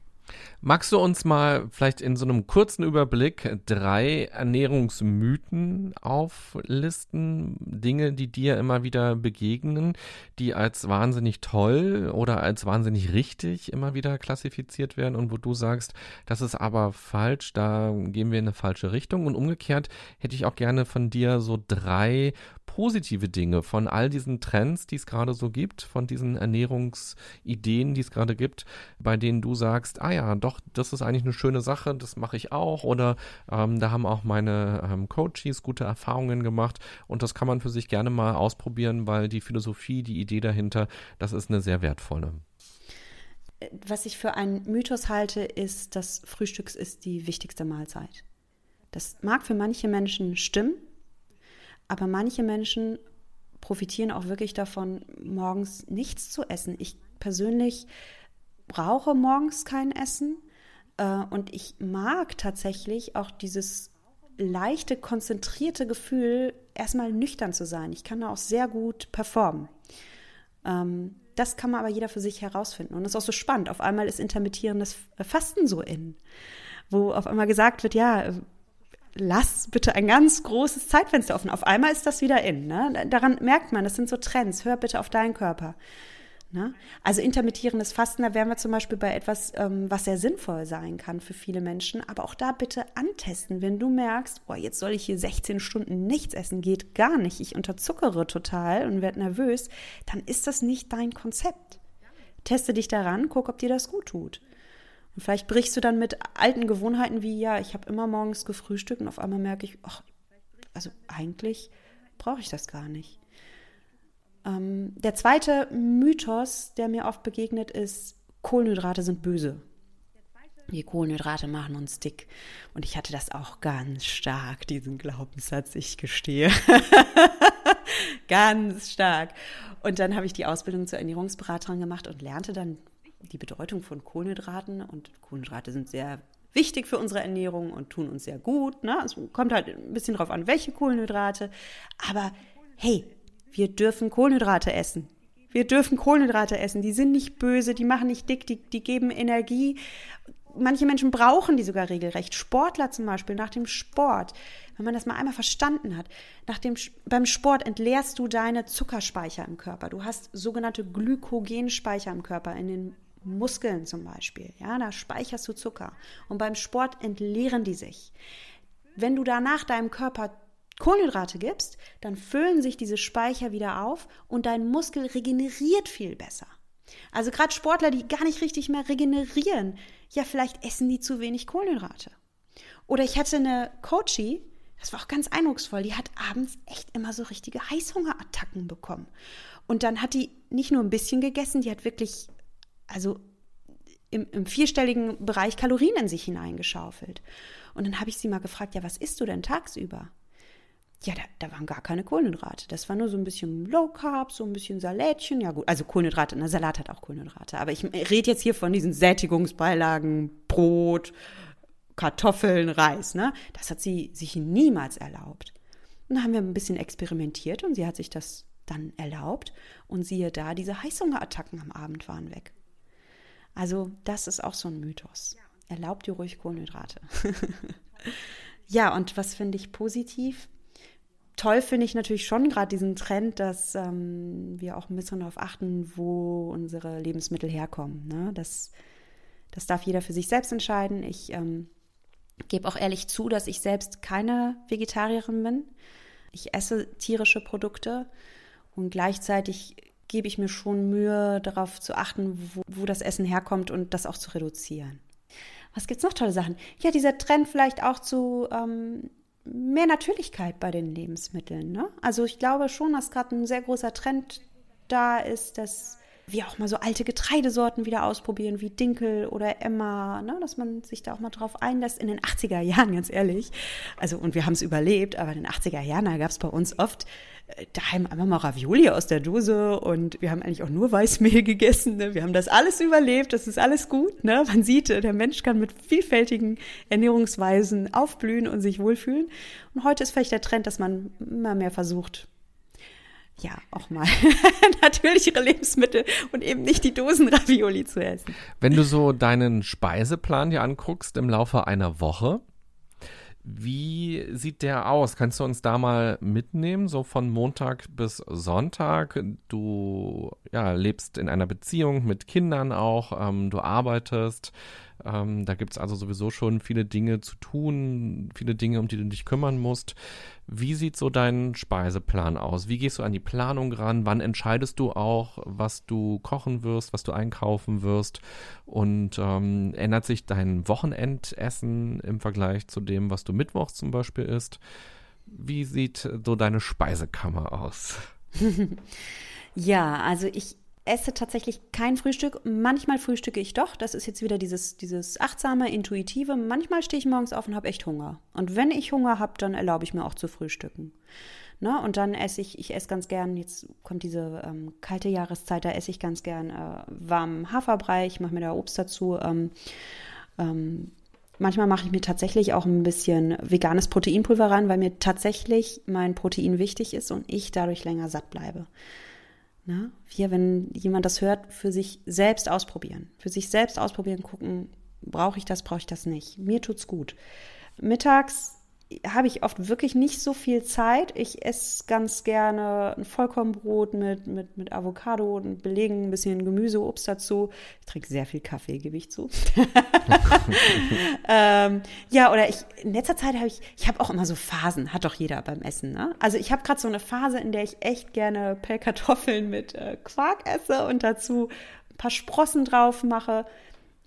Magst du uns mal vielleicht in so einem kurzen Überblick drei Ernährungsmythen auflisten? Dinge, die dir immer wieder begegnen, die als wahnsinnig toll oder als wahnsinnig richtig immer wieder klassifiziert werden und wo du sagst, das ist aber falsch, da gehen wir in eine falsche Richtung. Und umgekehrt hätte ich auch gerne von dir so drei positive Dinge von all diesen Trends, die es gerade so gibt, von diesen Ernährungsideen, die es gerade gibt, bei denen du sagst, ah ja, doch, das ist eigentlich eine schöne Sache, das mache ich auch oder ähm, da haben auch meine ähm, Coaches gute Erfahrungen gemacht und das kann man für sich gerne mal ausprobieren, weil die Philosophie, die Idee dahinter, das ist eine sehr wertvolle. Was ich für einen Mythos halte, ist, dass Frühstücks ist die wichtigste Mahlzeit. Das mag für manche Menschen stimmen, aber manche Menschen profitieren auch wirklich davon, morgens nichts zu essen. Ich persönlich brauche morgens kein Essen und ich mag tatsächlich auch dieses leichte, konzentrierte Gefühl, erstmal nüchtern zu sein. Ich kann da auch sehr gut performen. Ähm, das kann man aber jeder für sich herausfinden. Und das ist auch so spannend. Auf einmal ist intermittierendes Fasten so in, wo auf einmal gesagt wird, ja, lass bitte ein ganz großes Zeitfenster offen. Auf einmal ist das wieder in. Ne? Daran merkt man, das sind so Trends. Hör bitte auf deinen Körper. Ne? Also intermittierendes Fasten, da wären wir zum Beispiel bei etwas, ähm, was sehr sinnvoll sein kann für viele Menschen. Aber auch da bitte antesten, wenn du merkst, boah, jetzt soll ich hier 16 Stunden nichts essen, geht gar nicht. Ich unterzuckere total und werde nervös. Dann ist das nicht dein Konzept. Teste dich daran, guck, ob dir das gut tut. Und vielleicht brichst du dann mit alten Gewohnheiten wie, ja, ich habe immer morgens gefrühstückt und auf einmal merke ich, ach, also eigentlich brauche ich das gar nicht. Ähm, der zweite Mythos, der mir oft begegnet, ist, Kohlenhydrate sind böse. Die Kohlenhydrate machen uns dick. Und ich hatte das auch ganz stark, diesen Glaubenssatz, ich gestehe. ganz stark. Und dann habe ich die Ausbildung zur Ernährungsberaterin gemacht und lernte dann die Bedeutung von Kohlenhydraten und Kohlenhydrate sind sehr wichtig für unsere Ernährung und tun uns sehr gut. Ne? Es kommt halt ein bisschen drauf an, welche Kohlenhydrate. Aber hey, wir dürfen Kohlenhydrate essen. Wir dürfen Kohlenhydrate essen. Die sind nicht böse, die machen nicht dick, die, die geben Energie. Manche Menschen brauchen die sogar regelrecht. Sportler zum Beispiel, nach dem Sport, wenn man das mal einmal verstanden hat, nach dem, beim Sport entleerst du deine Zuckerspeicher im Körper. Du hast sogenannte Glykogenspeicher im Körper, in den Muskeln zum Beispiel, ja, da speicherst du Zucker. Und beim Sport entleeren die sich. Wenn du danach deinem Körper Kohlenhydrate gibst, dann füllen sich diese Speicher wieder auf und dein Muskel regeneriert viel besser. Also gerade Sportler, die gar nicht richtig mehr regenerieren, ja, vielleicht essen die zu wenig Kohlenhydrate. Oder ich hatte eine Coachie, das war auch ganz eindrucksvoll, die hat abends echt immer so richtige Heißhungerattacken bekommen. Und dann hat die nicht nur ein bisschen gegessen, die hat wirklich also im, im vierstelligen Bereich Kalorien in sich hineingeschaufelt. Und dann habe ich sie mal gefragt, ja, was isst du denn tagsüber? Ja, da, da, waren gar keine Kohlenhydrate. Das war nur so ein bisschen Low Carb, so ein bisschen Salätchen. Ja gut, also Kohlenhydrate, der Salat hat auch Kohlenhydrate. Aber ich rede jetzt hier von diesen Sättigungsbeilagen, Brot, Kartoffeln, Reis. Ne? Das hat sie sich niemals erlaubt. Und dann haben wir ein bisschen experimentiert und sie hat sich das dann erlaubt. Und siehe da, diese Heißhungerattacken am Abend waren weg. Also das ist auch so ein Mythos. Erlaubt dir ruhig Kohlenhydrate. ja, und was finde ich positiv? Toll finde ich natürlich schon gerade diesen Trend, dass ähm, wir auch ein bisschen darauf achten, wo unsere Lebensmittel herkommen. Ne? Das, das darf jeder für sich selbst entscheiden. Ich ähm, gebe auch ehrlich zu, dass ich selbst keine Vegetarierin bin. Ich esse tierische Produkte und gleichzeitig gebe ich mir schon Mühe, darauf zu achten, wo, wo das Essen herkommt und das auch zu reduzieren. Was gibt es noch tolle Sachen? Ja, dieser Trend vielleicht auch zu ähm, mehr Natürlichkeit bei den Lebensmitteln. Ne? Also ich glaube schon, dass gerade ein sehr großer Trend da ist, dass wir auch mal so alte Getreidesorten wieder ausprobieren, wie Dinkel oder Emma, ne? dass man sich da auch mal drauf einlässt. In den 80er Jahren, ganz ehrlich. Also, und wir haben es überlebt, aber in den 80er Jahren, gab es bei uns oft daheim einfach mal Ravioli aus der Dose und wir haben eigentlich auch nur Weißmehl gegessen. Ne? Wir haben das alles überlebt, das ist alles gut. Ne? Man sieht, äh, der Mensch kann mit vielfältigen Ernährungsweisen aufblühen und sich wohlfühlen. Und heute ist vielleicht der Trend, dass man immer mehr versucht, ja, auch mal natürlichere Lebensmittel und eben nicht die Dosen Ravioli zu essen. Wenn du so deinen Speiseplan dir anguckst im Laufe einer Woche, wie sieht der aus? Kannst du uns da mal mitnehmen, so von Montag bis Sonntag? Du ja, lebst in einer Beziehung mit Kindern auch, ähm, du arbeitest. Ähm, da gibt es also sowieso schon viele Dinge zu tun, viele Dinge, um die du dich kümmern musst. Wie sieht so dein Speiseplan aus? Wie gehst du an die Planung ran? Wann entscheidest du auch, was du kochen wirst, was du einkaufen wirst? Und ähm, ändert sich dein Wochenendessen im Vergleich zu dem, was du mittwochs zum Beispiel isst? Wie sieht so deine Speisekammer aus? ja, also ich esse tatsächlich kein Frühstück. Manchmal frühstücke ich doch. Das ist jetzt wieder dieses, dieses achtsame, intuitive. Manchmal stehe ich morgens auf und habe echt Hunger. Und wenn ich Hunger habe, dann erlaube ich mir auch zu frühstücken. Ne? Und dann esse ich, ich esse ganz gern, jetzt kommt diese ähm, kalte Jahreszeit, da esse ich ganz gern äh, warmen Haferbrei. Ich mache mir da Obst dazu. Ähm, ähm, manchmal mache ich mir tatsächlich auch ein bisschen veganes Proteinpulver rein, weil mir tatsächlich mein Protein wichtig ist und ich dadurch länger satt bleibe. Na, wir, wenn jemand das hört, für sich selbst ausprobieren. Für sich selbst ausprobieren, gucken, brauche ich das, brauche ich das nicht. Mir tut's gut. Mittags habe ich oft wirklich nicht so viel Zeit. Ich esse ganz gerne ein Vollkornbrot mit, mit, mit Avocado und belegen, ein bisschen Gemüse, Obst dazu. Ich trinke sehr viel Kaffee, gebe ich zu. ähm, ja, oder ich, in letzter Zeit habe ich, ich habe auch immer so Phasen, hat doch jeder beim Essen. Ne? Also ich habe gerade so eine Phase, in der ich echt gerne Pellkartoffeln mit äh, Quark esse und dazu ein paar Sprossen drauf mache.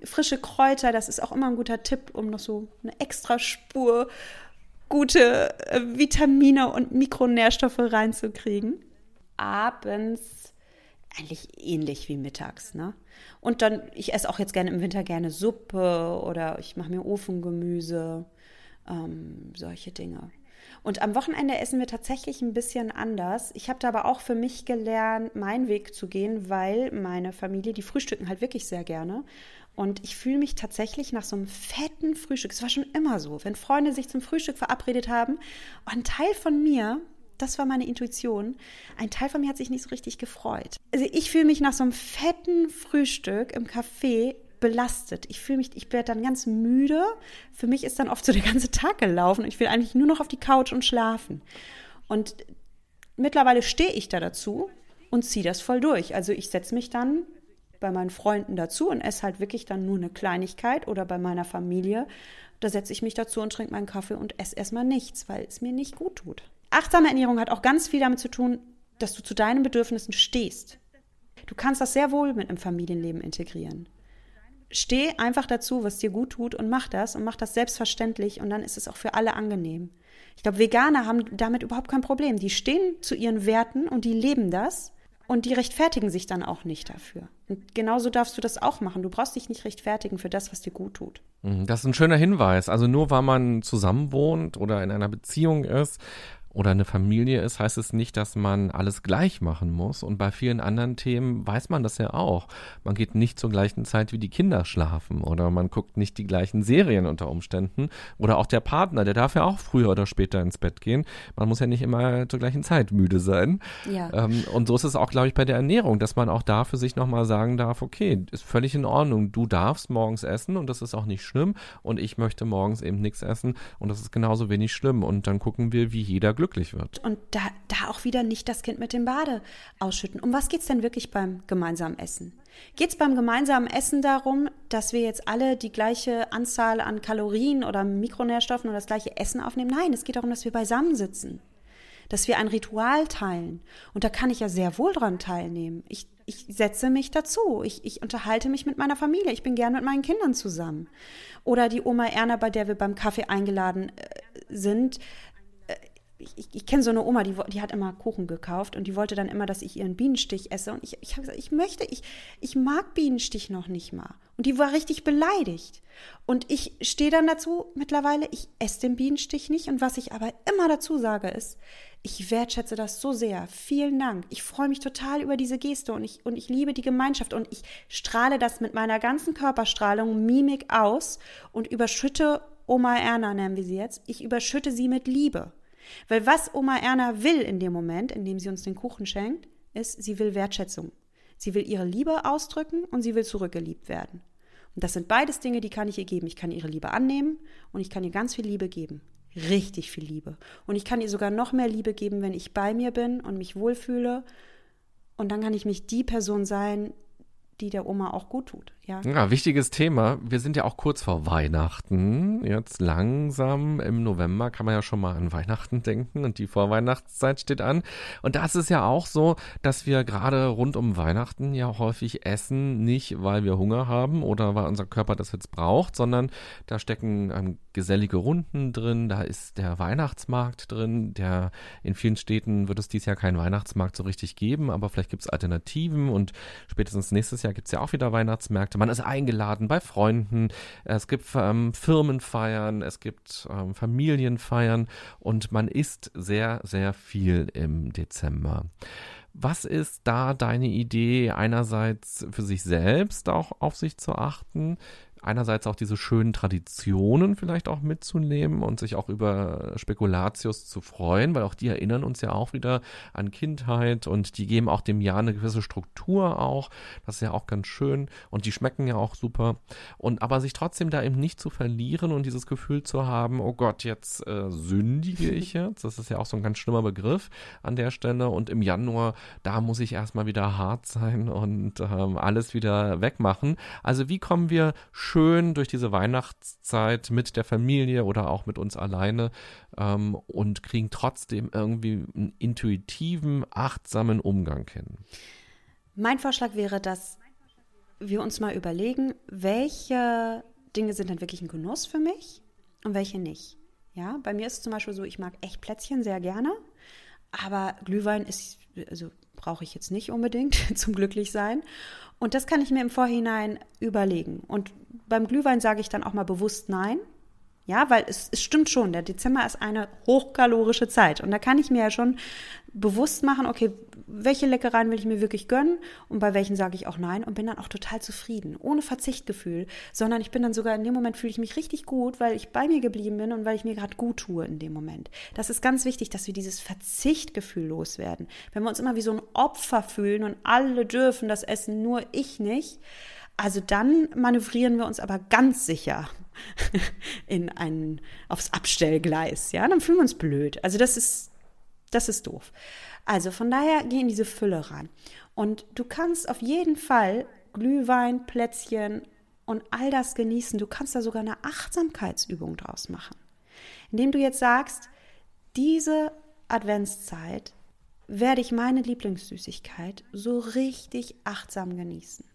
Frische Kräuter, das ist auch immer ein guter Tipp, um noch so eine extra Spur gute äh, Vitamine und Mikronährstoffe reinzukriegen. Abends eigentlich ähnlich wie mittags, ne? Und dann, ich esse auch jetzt gerne im Winter gerne Suppe oder ich mache mir Ofengemüse, ähm, solche Dinge. Und am Wochenende essen wir tatsächlich ein bisschen anders. Ich habe da aber auch für mich gelernt, meinen Weg zu gehen, weil meine Familie, die frühstücken halt wirklich sehr gerne. Und ich fühle mich tatsächlich nach so einem fetten Frühstück. Es war schon immer so, wenn Freunde sich zum Frühstück verabredet haben. ein Teil von mir, das war meine Intuition, ein Teil von mir hat sich nicht so richtig gefreut. Also ich fühle mich nach so einem fetten Frühstück im Café belastet. Ich fühle mich, ich werde dann ganz müde. Für mich ist dann oft so der ganze Tag gelaufen. Ich will eigentlich nur noch auf die Couch und schlafen. Und mittlerweile stehe ich da dazu und ziehe das voll durch. Also ich setze mich dann bei meinen Freunden dazu und esse halt wirklich dann nur eine Kleinigkeit oder bei meiner Familie, da setze ich mich dazu und trinke meinen Kaffee und esse erstmal nichts, weil es mir nicht gut tut. Achtsame Ernährung hat auch ganz viel damit zu tun, dass du zu deinen Bedürfnissen stehst. Du kannst das sehr wohl mit einem Familienleben integrieren. Steh einfach dazu, was dir gut tut und mach das und mach das selbstverständlich und dann ist es auch für alle angenehm. Ich glaube, Veganer haben damit überhaupt kein Problem. Die stehen zu ihren Werten und die leben das und die rechtfertigen sich dann auch nicht dafür. Und genauso darfst du das auch machen. Du brauchst dich nicht rechtfertigen für das, was dir gut tut. Mhm, das ist ein schöner Hinweis. Also nur weil man zusammen wohnt oder in einer Beziehung ist, oder eine Familie ist, heißt es nicht, dass man alles gleich machen muss. Und bei vielen anderen Themen weiß man das ja auch. Man geht nicht zur gleichen Zeit wie die Kinder schlafen oder man guckt nicht die gleichen Serien unter Umständen. Oder auch der Partner, der darf ja auch früher oder später ins Bett gehen. Man muss ja nicht immer zur gleichen Zeit müde sein. Ja. Ähm, und so ist es auch, glaube ich, bei der Ernährung, dass man auch da für sich nochmal sagen darf, okay, ist völlig in Ordnung. Du darfst morgens essen und das ist auch nicht schlimm. Und ich möchte morgens eben nichts essen und das ist genauso wenig schlimm. Und dann gucken wir, wie jeder glücklich wird. Und da, da auch wieder nicht das Kind mit dem Bade ausschütten. Um was geht es denn wirklich beim gemeinsamen Essen? Geht es beim gemeinsamen Essen darum, dass wir jetzt alle die gleiche Anzahl an Kalorien oder Mikronährstoffen oder das gleiche Essen aufnehmen? Nein, es geht darum, dass wir beisammen sitzen dass wir ein Ritual teilen. Und da kann ich ja sehr wohl dran teilnehmen. Ich, ich setze mich dazu. Ich, ich unterhalte mich mit meiner Familie. Ich bin gern mit meinen Kindern zusammen. Oder die Oma Erna, bei der wir beim Kaffee eingeladen äh, sind, ich, ich, kenne so eine Oma, die, die hat immer Kuchen gekauft und die wollte dann immer, dass ich ihren Bienenstich esse. Und ich, ich habe gesagt, ich möchte, ich, ich mag Bienenstich noch nicht mal. Und die war richtig beleidigt. Und ich stehe dann dazu mittlerweile, ich esse den Bienenstich nicht. Und was ich aber immer dazu sage, ist, ich wertschätze das so sehr. Vielen Dank. Ich freue mich total über diese Geste und ich, und ich liebe die Gemeinschaft und ich strahle das mit meiner ganzen Körperstrahlung, Mimik aus und überschütte Oma Erna, nennen wir sie jetzt. Ich überschütte sie mit Liebe. Weil was Oma Erna will in dem Moment, in dem sie uns den Kuchen schenkt, ist, sie will Wertschätzung. Sie will ihre Liebe ausdrücken und sie will zurückgeliebt werden. Und das sind beides Dinge, die kann ich ihr geben. Ich kann ihre Liebe annehmen und ich kann ihr ganz viel Liebe geben. Richtig viel Liebe. Und ich kann ihr sogar noch mehr Liebe geben, wenn ich bei mir bin und mich wohlfühle. Und dann kann ich mich die Person sein, die der Oma auch gut tut. Ja. ja, wichtiges Thema. Wir sind ja auch kurz vor Weihnachten. Jetzt langsam im November kann man ja schon mal an Weihnachten denken und die Vorweihnachtszeit steht an. Und da ist ja auch so, dass wir gerade rund um Weihnachten ja häufig essen, nicht weil wir Hunger haben oder weil unser Körper das jetzt braucht, sondern da stecken ähm, gesellige Runden drin, da ist der Weihnachtsmarkt drin. Der in vielen Städten wird es dieses Jahr keinen Weihnachtsmarkt so richtig geben, aber vielleicht gibt es Alternativen und spätestens nächstes Jahr gibt es ja auch wieder Weihnachtsmärkte. Man ist eingeladen bei Freunden, es gibt ähm, Firmenfeiern, es gibt ähm, Familienfeiern und man isst sehr, sehr viel im Dezember. Was ist da deine Idee, einerseits für sich selbst auch auf sich zu achten, einerseits auch diese schönen Traditionen vielleicht auch mitzunehmen und sich auch über Spekulatius zu freuen, weil auch die erinnern uns ja auch wieder an Kindheit und die geben auch dem Jahr eine gewisse Struktur auch. Das ist ja auch ganz schön und die schmecken ja auch super. Und aber sich trotzdem da eben nicht zu verlieren und dieses Gefühl zu haben, oh Gott, jetzt äh, sündige ich jetzt. Das ist ja auch so ein ganz schlimmer Begriff an der Stelle. Und im Januar, da muss ich erstmal wieder hart sein und ähm, alles wieder wegmachen. Also wie kommen wir schön durch diese Weihnachtszeit mit der Familie oder auch mit uns alleine ähm, und kriegen trotzdem irgendwie einen intuitiven, achtsamen Umgang hin. Mein Vorschlag wäre, dass wir uns mal überlegen, welche Dinge sind denn wirklich ein Genuss für mich und welche nicht. Ja, bei mir ist es zum Beispiel so, ich mag echt Plätzchen sehr gerne, aber Glühwein ist, also brauche ich jetzt nicht unbedingt zum Glücklichsein. Und das kann ich mir im Vorhinein überlegen. Und beim Glühwein sage ich dann auch mal bewusst Nein. Ja, weil es, es stimmt schon, der Dezember ist eine hochkalorische Zeit. Und da kann ich mir ja schon bewusst machen, okay, welche Leckereien will ich mir wirklich gönnen und bei welchen sage ich auch nein und bin dann auch total zufrieden, ohne Verzichtgefühl, sondern ich bin dann sogar in dem Moment fühle ich mich richtig gut, weil ich bei mir geblieben bin und weil ich mir gerade gut tue in dem Moment. Das ist ganz wichtig, dass wir dieses Verzichtgefühl loswerden. Wenn wir uns immer wie so ein Opfer fühlen und alle dürfen das essen, nur ich nicht, also dann manövrieren wir uns aber ganz sicher in ein aufs Abstellgleis, ja, dann fühlen wir uns blöd. Also das ist das ist doof. Also von daher geh in diese Fülle rein. Und du kannst auf jeden Fall Glühwein, Plätzchen und all das genießen. Du kannst da sogar eine Achtsamkeitsübung draus machen. Indem du jetzt sagst, diese Adventszeit werde ich meine Lieblingssüßigkeit so richtig achtsam genießen.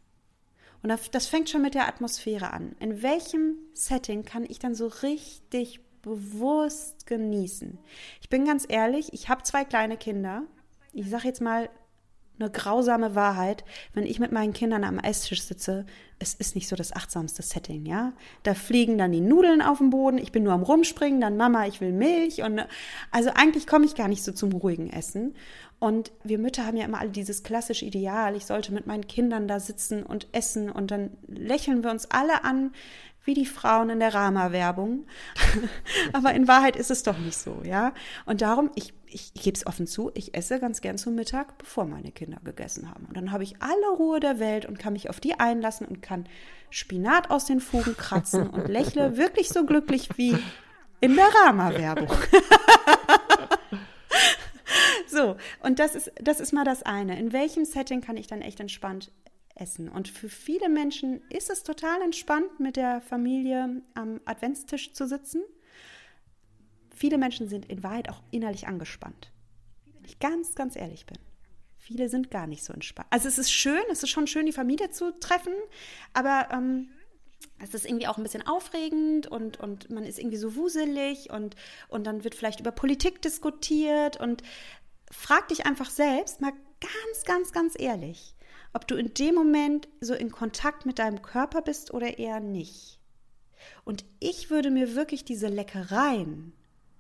Und das fängt schon mit der Atmosphäre an. In welchem Setting kann ich dann so richtig bewusst genießen? Ich bin ganz ehrlich, ich habe zwei kleine Kinder. Ich sage jetzt mal eine grausame Wahrheit, wenn ich mit meinen Kindern am Esstisch sitze, es ist nicht so das achtsamste Setting, ja? Da fliegen dann die Nudeln auf den Boden, ich bin nur am rumspringen, dann Mama, ich will Milch und also eigentlich komme ich gar nicht so zum ruhigen Essen. Und wir Mütter haben ja immer alle dieses klassische Ideal, ich sollte mit meinen Kindern da sitzen und essen und dann lächeln wir uns alle an, wie die Frauen in der Rama-Werbung. Aber in Wahrheit ist es doch nicht so, ja. Und darum, ich, ich, gebe es offen zu, ich esse ganz gern zum Mittag, bevor meine Kinder gegessen haben. Und dann habe ich alle Ruhe der Welt und kann mich auf die einlassen und kann Spinat aus den Fugen kratzen und lächle wirklich so glücklich wie in der Rama-Werbung. So, und das ist, das ist mal das eine. In welchem Setting kann ich dann echt entspannt essen? Und für viele Menschen ist es total entspannt, mit der Familie am Adventstisch zu sitzen. Viele Menschen sind in Wahrheit auch innerlich angespannt. Wenn ich ganz, ganz ehrlich bin. Viele sind gar nicht so entspannt. Also es ist schön, es ist schon schön, die Familie zu treffen, aber ähm, es ist irgendwie auch ein bisschen aufregend und, und man ist irgendwie so wuselig und, und dann wird vielleicht über Politik diskutiert und frag dich einfach selbst mal ganz, ganz, ganz ehrlich, ob du in dem Moment so in Kontakt mit deinem Körper bist oder eher nicht. Und ich würde mir wirklich diese Leckereien,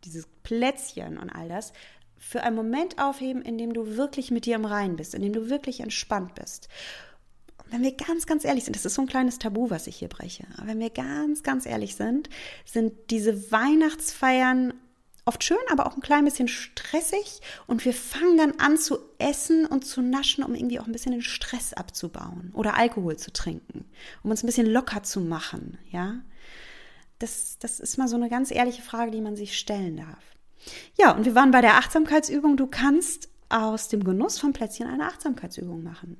dieses Plätzchen und all das für einen Moment aufheben, in dem du wirklich mit dir im Reinen bist, in dem du wirklich entspannt bist. Und wenn wir ganz, ganz ehrlich sind, das ist so ein kleines Tabu, was ich hier breche, aber wenn wir ganz, ganz ehrlich sind, sind diese Weihnachtsfeiern oft schön, aber auch ein klein bisschen stressig und wir fangen dann an zu essen und zu naschen, um irgendwie auch ein bisschen den Stress abzubauen oder Alkohol zu trinken, um uns ein bisschen locker zu machen, ja. Das, das ist mal so eine ganz ehrliche Frage, die man sich stellen darf. Ja, und wir waren bei der Achtsamkeitsübung. Du kannst aus dem Genuss von Plätzchen eine Achtsamkeitsübung machen.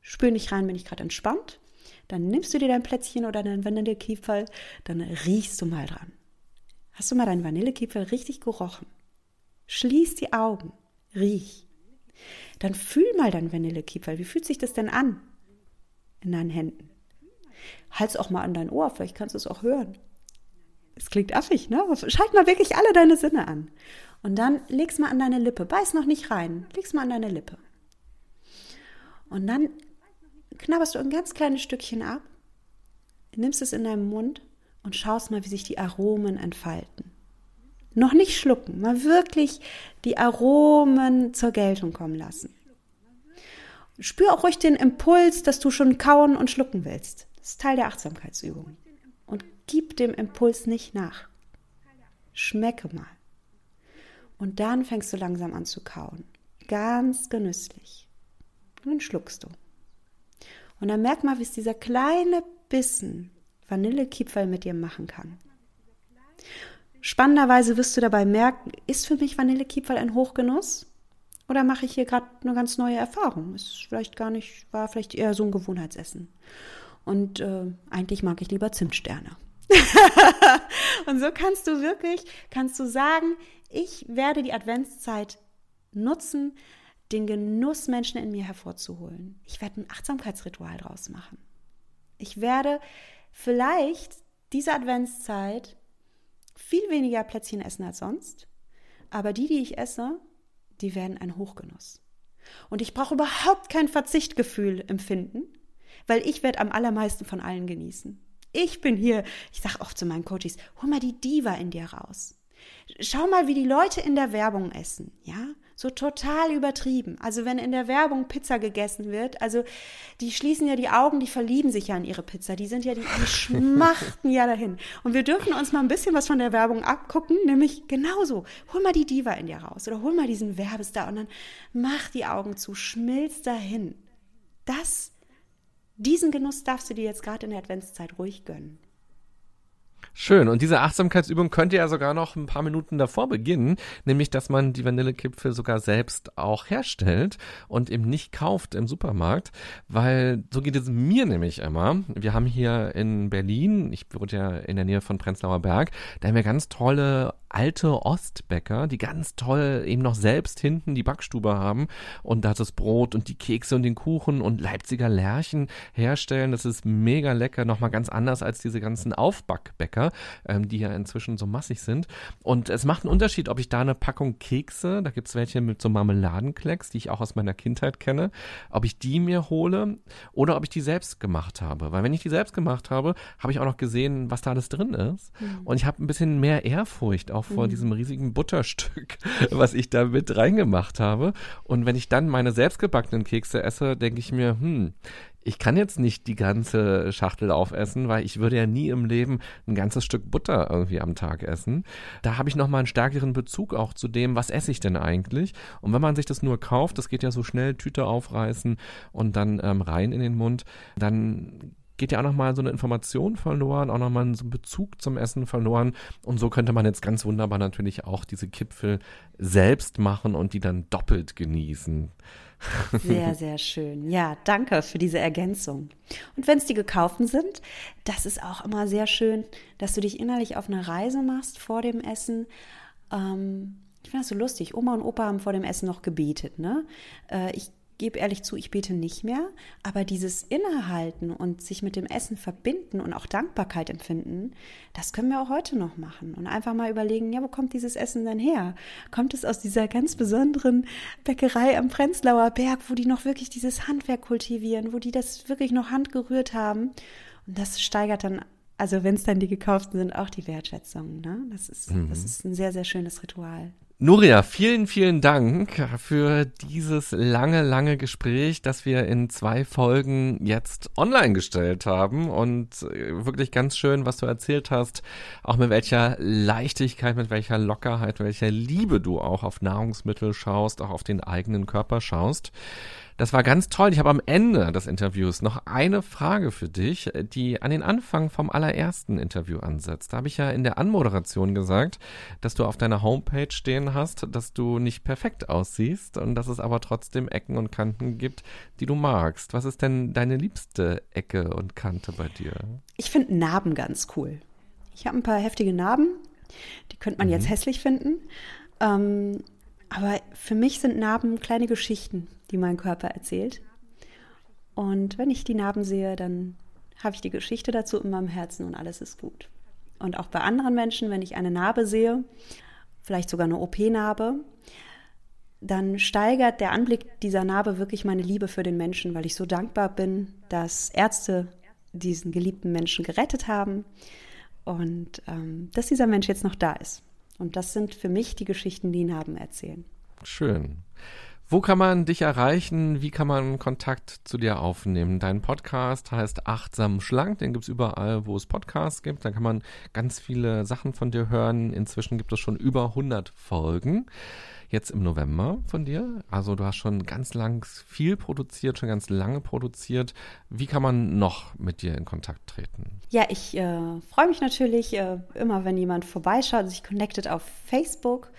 Spür nicht rein, bin ich gerade entspannt. Dann nimmst du dir dein Plätzchen oder dein Vanillekieferl, dann riechst du mal dran. Hast du mal dein Vanillekieferl richtig gerochen? Schließ die Augen, riech. Dann fühl mal dein Vanillekieferl. Wie fühlt sich das denn an in deinen Händen? Halt's auch mal an dein Ohr, vielleicht kannst du es auch hören. Es klingt affig, ne? Schalt mal wirklich alle deine Sinne an. Und dann leg's mal an deine Lippe. Beiß noch nicht rein. Leg's mal an deine Lippe. Und dann knabberst du ein ganz kleines Stückchen ab, nimmst es in deinem Mund und schaust mal, wie sich die Aromen entfalten. Noch nicht schlucken, mal wirklich die Aromen zur Geltung kommen lassen. Spür auch ruhig den Impuls, dass du schon kauen und schlucken willst. Das ist Teil der Achtsamkeitsübung. Gib dem Impuls nicht nach. Schmecke mal. Und dann fängst du langsam an zu kauen. Ganz genüsslich. Und dann schluckst du. Und dann merk mal, wie es dieser kleine Bissen Vanillekipferl mit dir machen kann. Spannenderweise wirst du dabei merken, ist für mich Vanillekipferl ein Hochgenuss? Oder mache ich hier gerade eine ganz neue Erfahrung? Ist vielleicht gar nicht, war vielleicht eher so ein Gewohnheitsessen. Und äh, eigentlich mag ich lieber Zimtsterne. und so kannst du wirklich, kannst du sagen, ich werde die Adventszeit nutzen, den Genussmenschen in mir hervorzuholen. Ich werde ein Achtsamkeitsritual draus machen. Ich werde vielleicht diese Adventszeit viel weniger Plätzchen essen als sonst, aber die, die ich esse, die werden ein Hochgenuss. Und ich brauche überhaupt kein Verzichtgefühl empfinden, weil ich werde am allermeisten von allen genießen. Ich bin hier, ich sage oft zu meinen Coaches, hol mal die Diva in dir raus. Schau mal, wie die Leute in der Werbung essen, ja? So total übertrieben. Also wenn in der Werbung Pizza gegessen wird, also die schließen ja die Augen, die verlieben sich ja in ihre Pizza. Die sind ja, die, die schmachten ja dahin. Und wir dürfen uns mal ein bisschen was von der Werbung abgucken, nämlich genauso. Hol mal die Diva in dir raus oder hol mal diesen Werbestar und dann mach die Augen zu, schmilz dahin. Das diesen Genuss darfst du dir jetzt gerade in der Adventszeit ruhig gönnen. Schön. Und diese Achtsamkeitsübung könnte ja sogar noch ein paar Minuten davor beginnen, nämlich dass man die Vanillekipfel sogar selbst auch herstellt und eben nicht kauft im Supermarkt, weil so geht es mir nämlich immer. Wir haben hier in Berlin, ich wohne ja in der Nähe von Prenzlauer Berg, da haben wir ganz tolle alte Ostbäcker, die ganz toll eben noch selbst hinten die Backstube haben und da das Brot und die Kekse und den Kuchen und Leipziger Lärchen herstellen. Das ist mega lecker, nochmal ganz anders als diese ganzen Aufbackbäcker, ähm, die ja inzwischen so massig sind. Und es macht einen Unterschied, ob ich da eine Packung Kekse, da gibt's welche mit so Marmeladenklecks, die ich auch aus meiner Kindheit kenne, ob ich die mir hole oder ob ich die selbst gemacht habe. Weil wenn ich die selbst gemacht habe, habe ich auch noch gesehen, was da alles drin ist. Mhm. Und ich habe ein bisschen mehr Ehrfurcht auch vor mhm. diesem riesigen Butterstück, was ich da mit reingemacht habe. Und wenn ich dann meine selbstgebackenen Kekse esse, denke ich mir, hm, ich kann jetzt nicht die ganze Schachtel aufessen, weil ich würde ja nie im Leben ein ganzes Stück Butter irgendwie am Tag essen. Da habe ich nochmal einen stärkeren Bezug auch zu dem, was esse ich denn eigentlich? Und wenn man sich das nur kauft, das geht ja so schnell, Tüte aufreißen und dann ähm, rein in den Mund, dann geht ja auch nochmal so eine Information verloren, auch nochmal so ein Bezug zum Essen verloren. Und so könnte man jetzt ganz wunderbar natürlich auch diese Kipfel selbst machen und die dann doppelt genießen. Sehr, sehr schön. Ja, danke für diese Ergänzung. Und wenn es die gekauften sind, das ist auch immer sehr schön, dass du dich innerlich auf eine Reise machst vor dem Essen. Ähm, ich finde das so lustig. Oma und Opa haben vor dem Essen noch gebetet. Ne? Äh, ich gebe ehrlich zu, ich bete nicht mehr, aber dieses Innehalten und sich mit dem Essen verbinden und auch Dankbarkeit empfinden, das können wir auch heute noch machen und einfach mal überlegen, ja, wo kommt dieses Essen denn her? Kommt es aus dieser ganz besonderen Bäckerei am Prenzlauer Berg, wo die noch wirklich dieses Handwerk kultivieren, wo die das wirklich noch handgerührt haben? Und das steigert dann also wenn es dann die gekauften sind, auch die Wertschätzung. Ne? Das, ist, mhm. das ist ein sehr, sehr schönes Ritual. Nuria, vielen, vielen Dank für dieses lange, lange Gespräch, das wir in zwei Folgen jetzt online gestellt haben und äh, wirklich ganz schön, was du erzählt hast, auch mit welcher Leichtigkeit, mit welcher Lockerheit, welcher Liebe du auch auf Nahrungsmittel schaust, auch auf den eigenen Körper schaust. Das war ganz toll. Ich habe am Ende des Interviews noch eine Frage für dich, die an den Anfang vom allerersten Interview ansetzt. Da habe ich ja in der Anmoderation gesagt, dass du auf deiner Homepage stehen hast, dass du nicht perfekt aussiehst und dass es aber trotzdem Ecken und Kanten gibt, die du magst. Was ist denn deine liebste Ecke und Kante bei dir? Ich finde Narben ganz cool. Ich habe ein paar heftige Narben, die könnte man mhm. jetzt hässlich finden. Ähm, aber für mich sind Narben kleine Geschichten die mein Körper erzählt. Und wenn ich die Narben sehe, dann habe ich die Geschichte dazu in meinem Herzen und alles ist gut. Und auch bei anderen Menschen, wenn ich eine Narbe sehe, vielleicht sogar eine OP-Narbe, dann steigert der Anblick dieser Narbe wirklich meine Liebe für den Menschen, weil ich so dankbar bin, dass Ärzte diesen geliebten Menschen gerettet haben und ähm, dass dieser Mensch jetzt noch da ist. Und das sind für mich die Geschichten, die Narben erzählen. Schön. Wo kann man dich erreichen? Wie kann man Kontakt zu dir aufnehmen? Dein Podcast heißt Achtsam Schlank. Den gibt es überall, wo es Podcasts gibt. Da kann man ganz viele Sachen von dir hören. Inzwischen gibt es schon über 100 Folgen. Jetzt im November von dir. Also du hast schon ganz lang viel produziert, schon ganz lange produziert. Wie kann man noch mit dir in Kontakt treten? Ja, ich äh, freue mich natürlich äh, immer, wenn jemand vorbeischaut, sich connectet auf Facebook.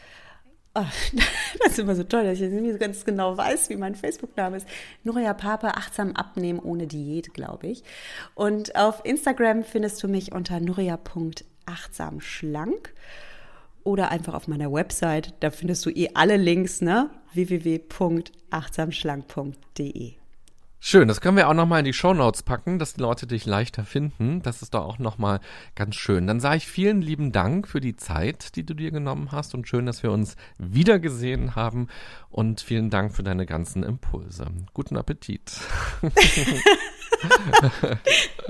Oh, das ist immer so toll, dass ich nicht so ganz genau weiß, wie mein Facebook-Name ist. Nuria Pape, achtsam abnehmen ohne Diät, glaube ich. Und auf Instagram findest du mich unter nuria.achtsamschlank oder einfach auf meiner Website. Da findest du eh alle Links, ne? www.achtsamschlank.de. Schön, das können wir auch nochmal in die Show Notes packen, dass die Leute dich leichter finden. Das ist doch auch nochmal ganz schön. Dann sage ich vielen lieben Dank für die Zeit, die du dir genommen hast und schön, dass wir uns wiedergesehen haben und vielen Dank für deine ganzen Impulse. Guten Appetit.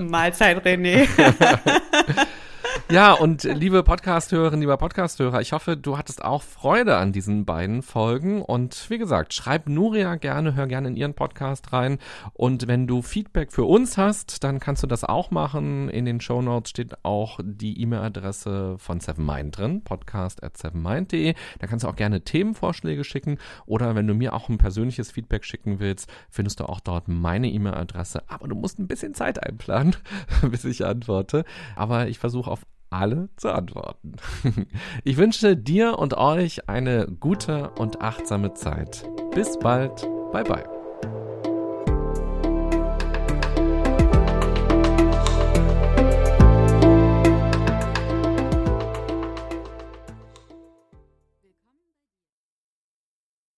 Mahlzeit, René. Ja, und liebe Podcasthörerinnen, lieber Podcasthörer, ich hoffe, du hattest auch Freude an diesen beiden Folgen. Und wie gesagt, schreib Nuria gerne, hör gerne in ihren Podcast rein. Und wenn du Feedback für uns hast, dann kannst du das auch machen. In den Show Notes steht auch die E-Mail-Adresse von Seven Mind drin, podcast at sevenmind.de. Da kannst du auch gerne Themenvorschläge schicken. Oder wenn du mir auch ein persönliches Feedback schicken willst, findest du auch dort meine E-Mail-Adresse. Aber du musst ein bisschen Zeit einplanen, bis ich antworte. Aber ich versuche auf alle zu antworten. Ich wünsche dir und euch eine gute und achtsame Zeit. Bis bald. Bye bye.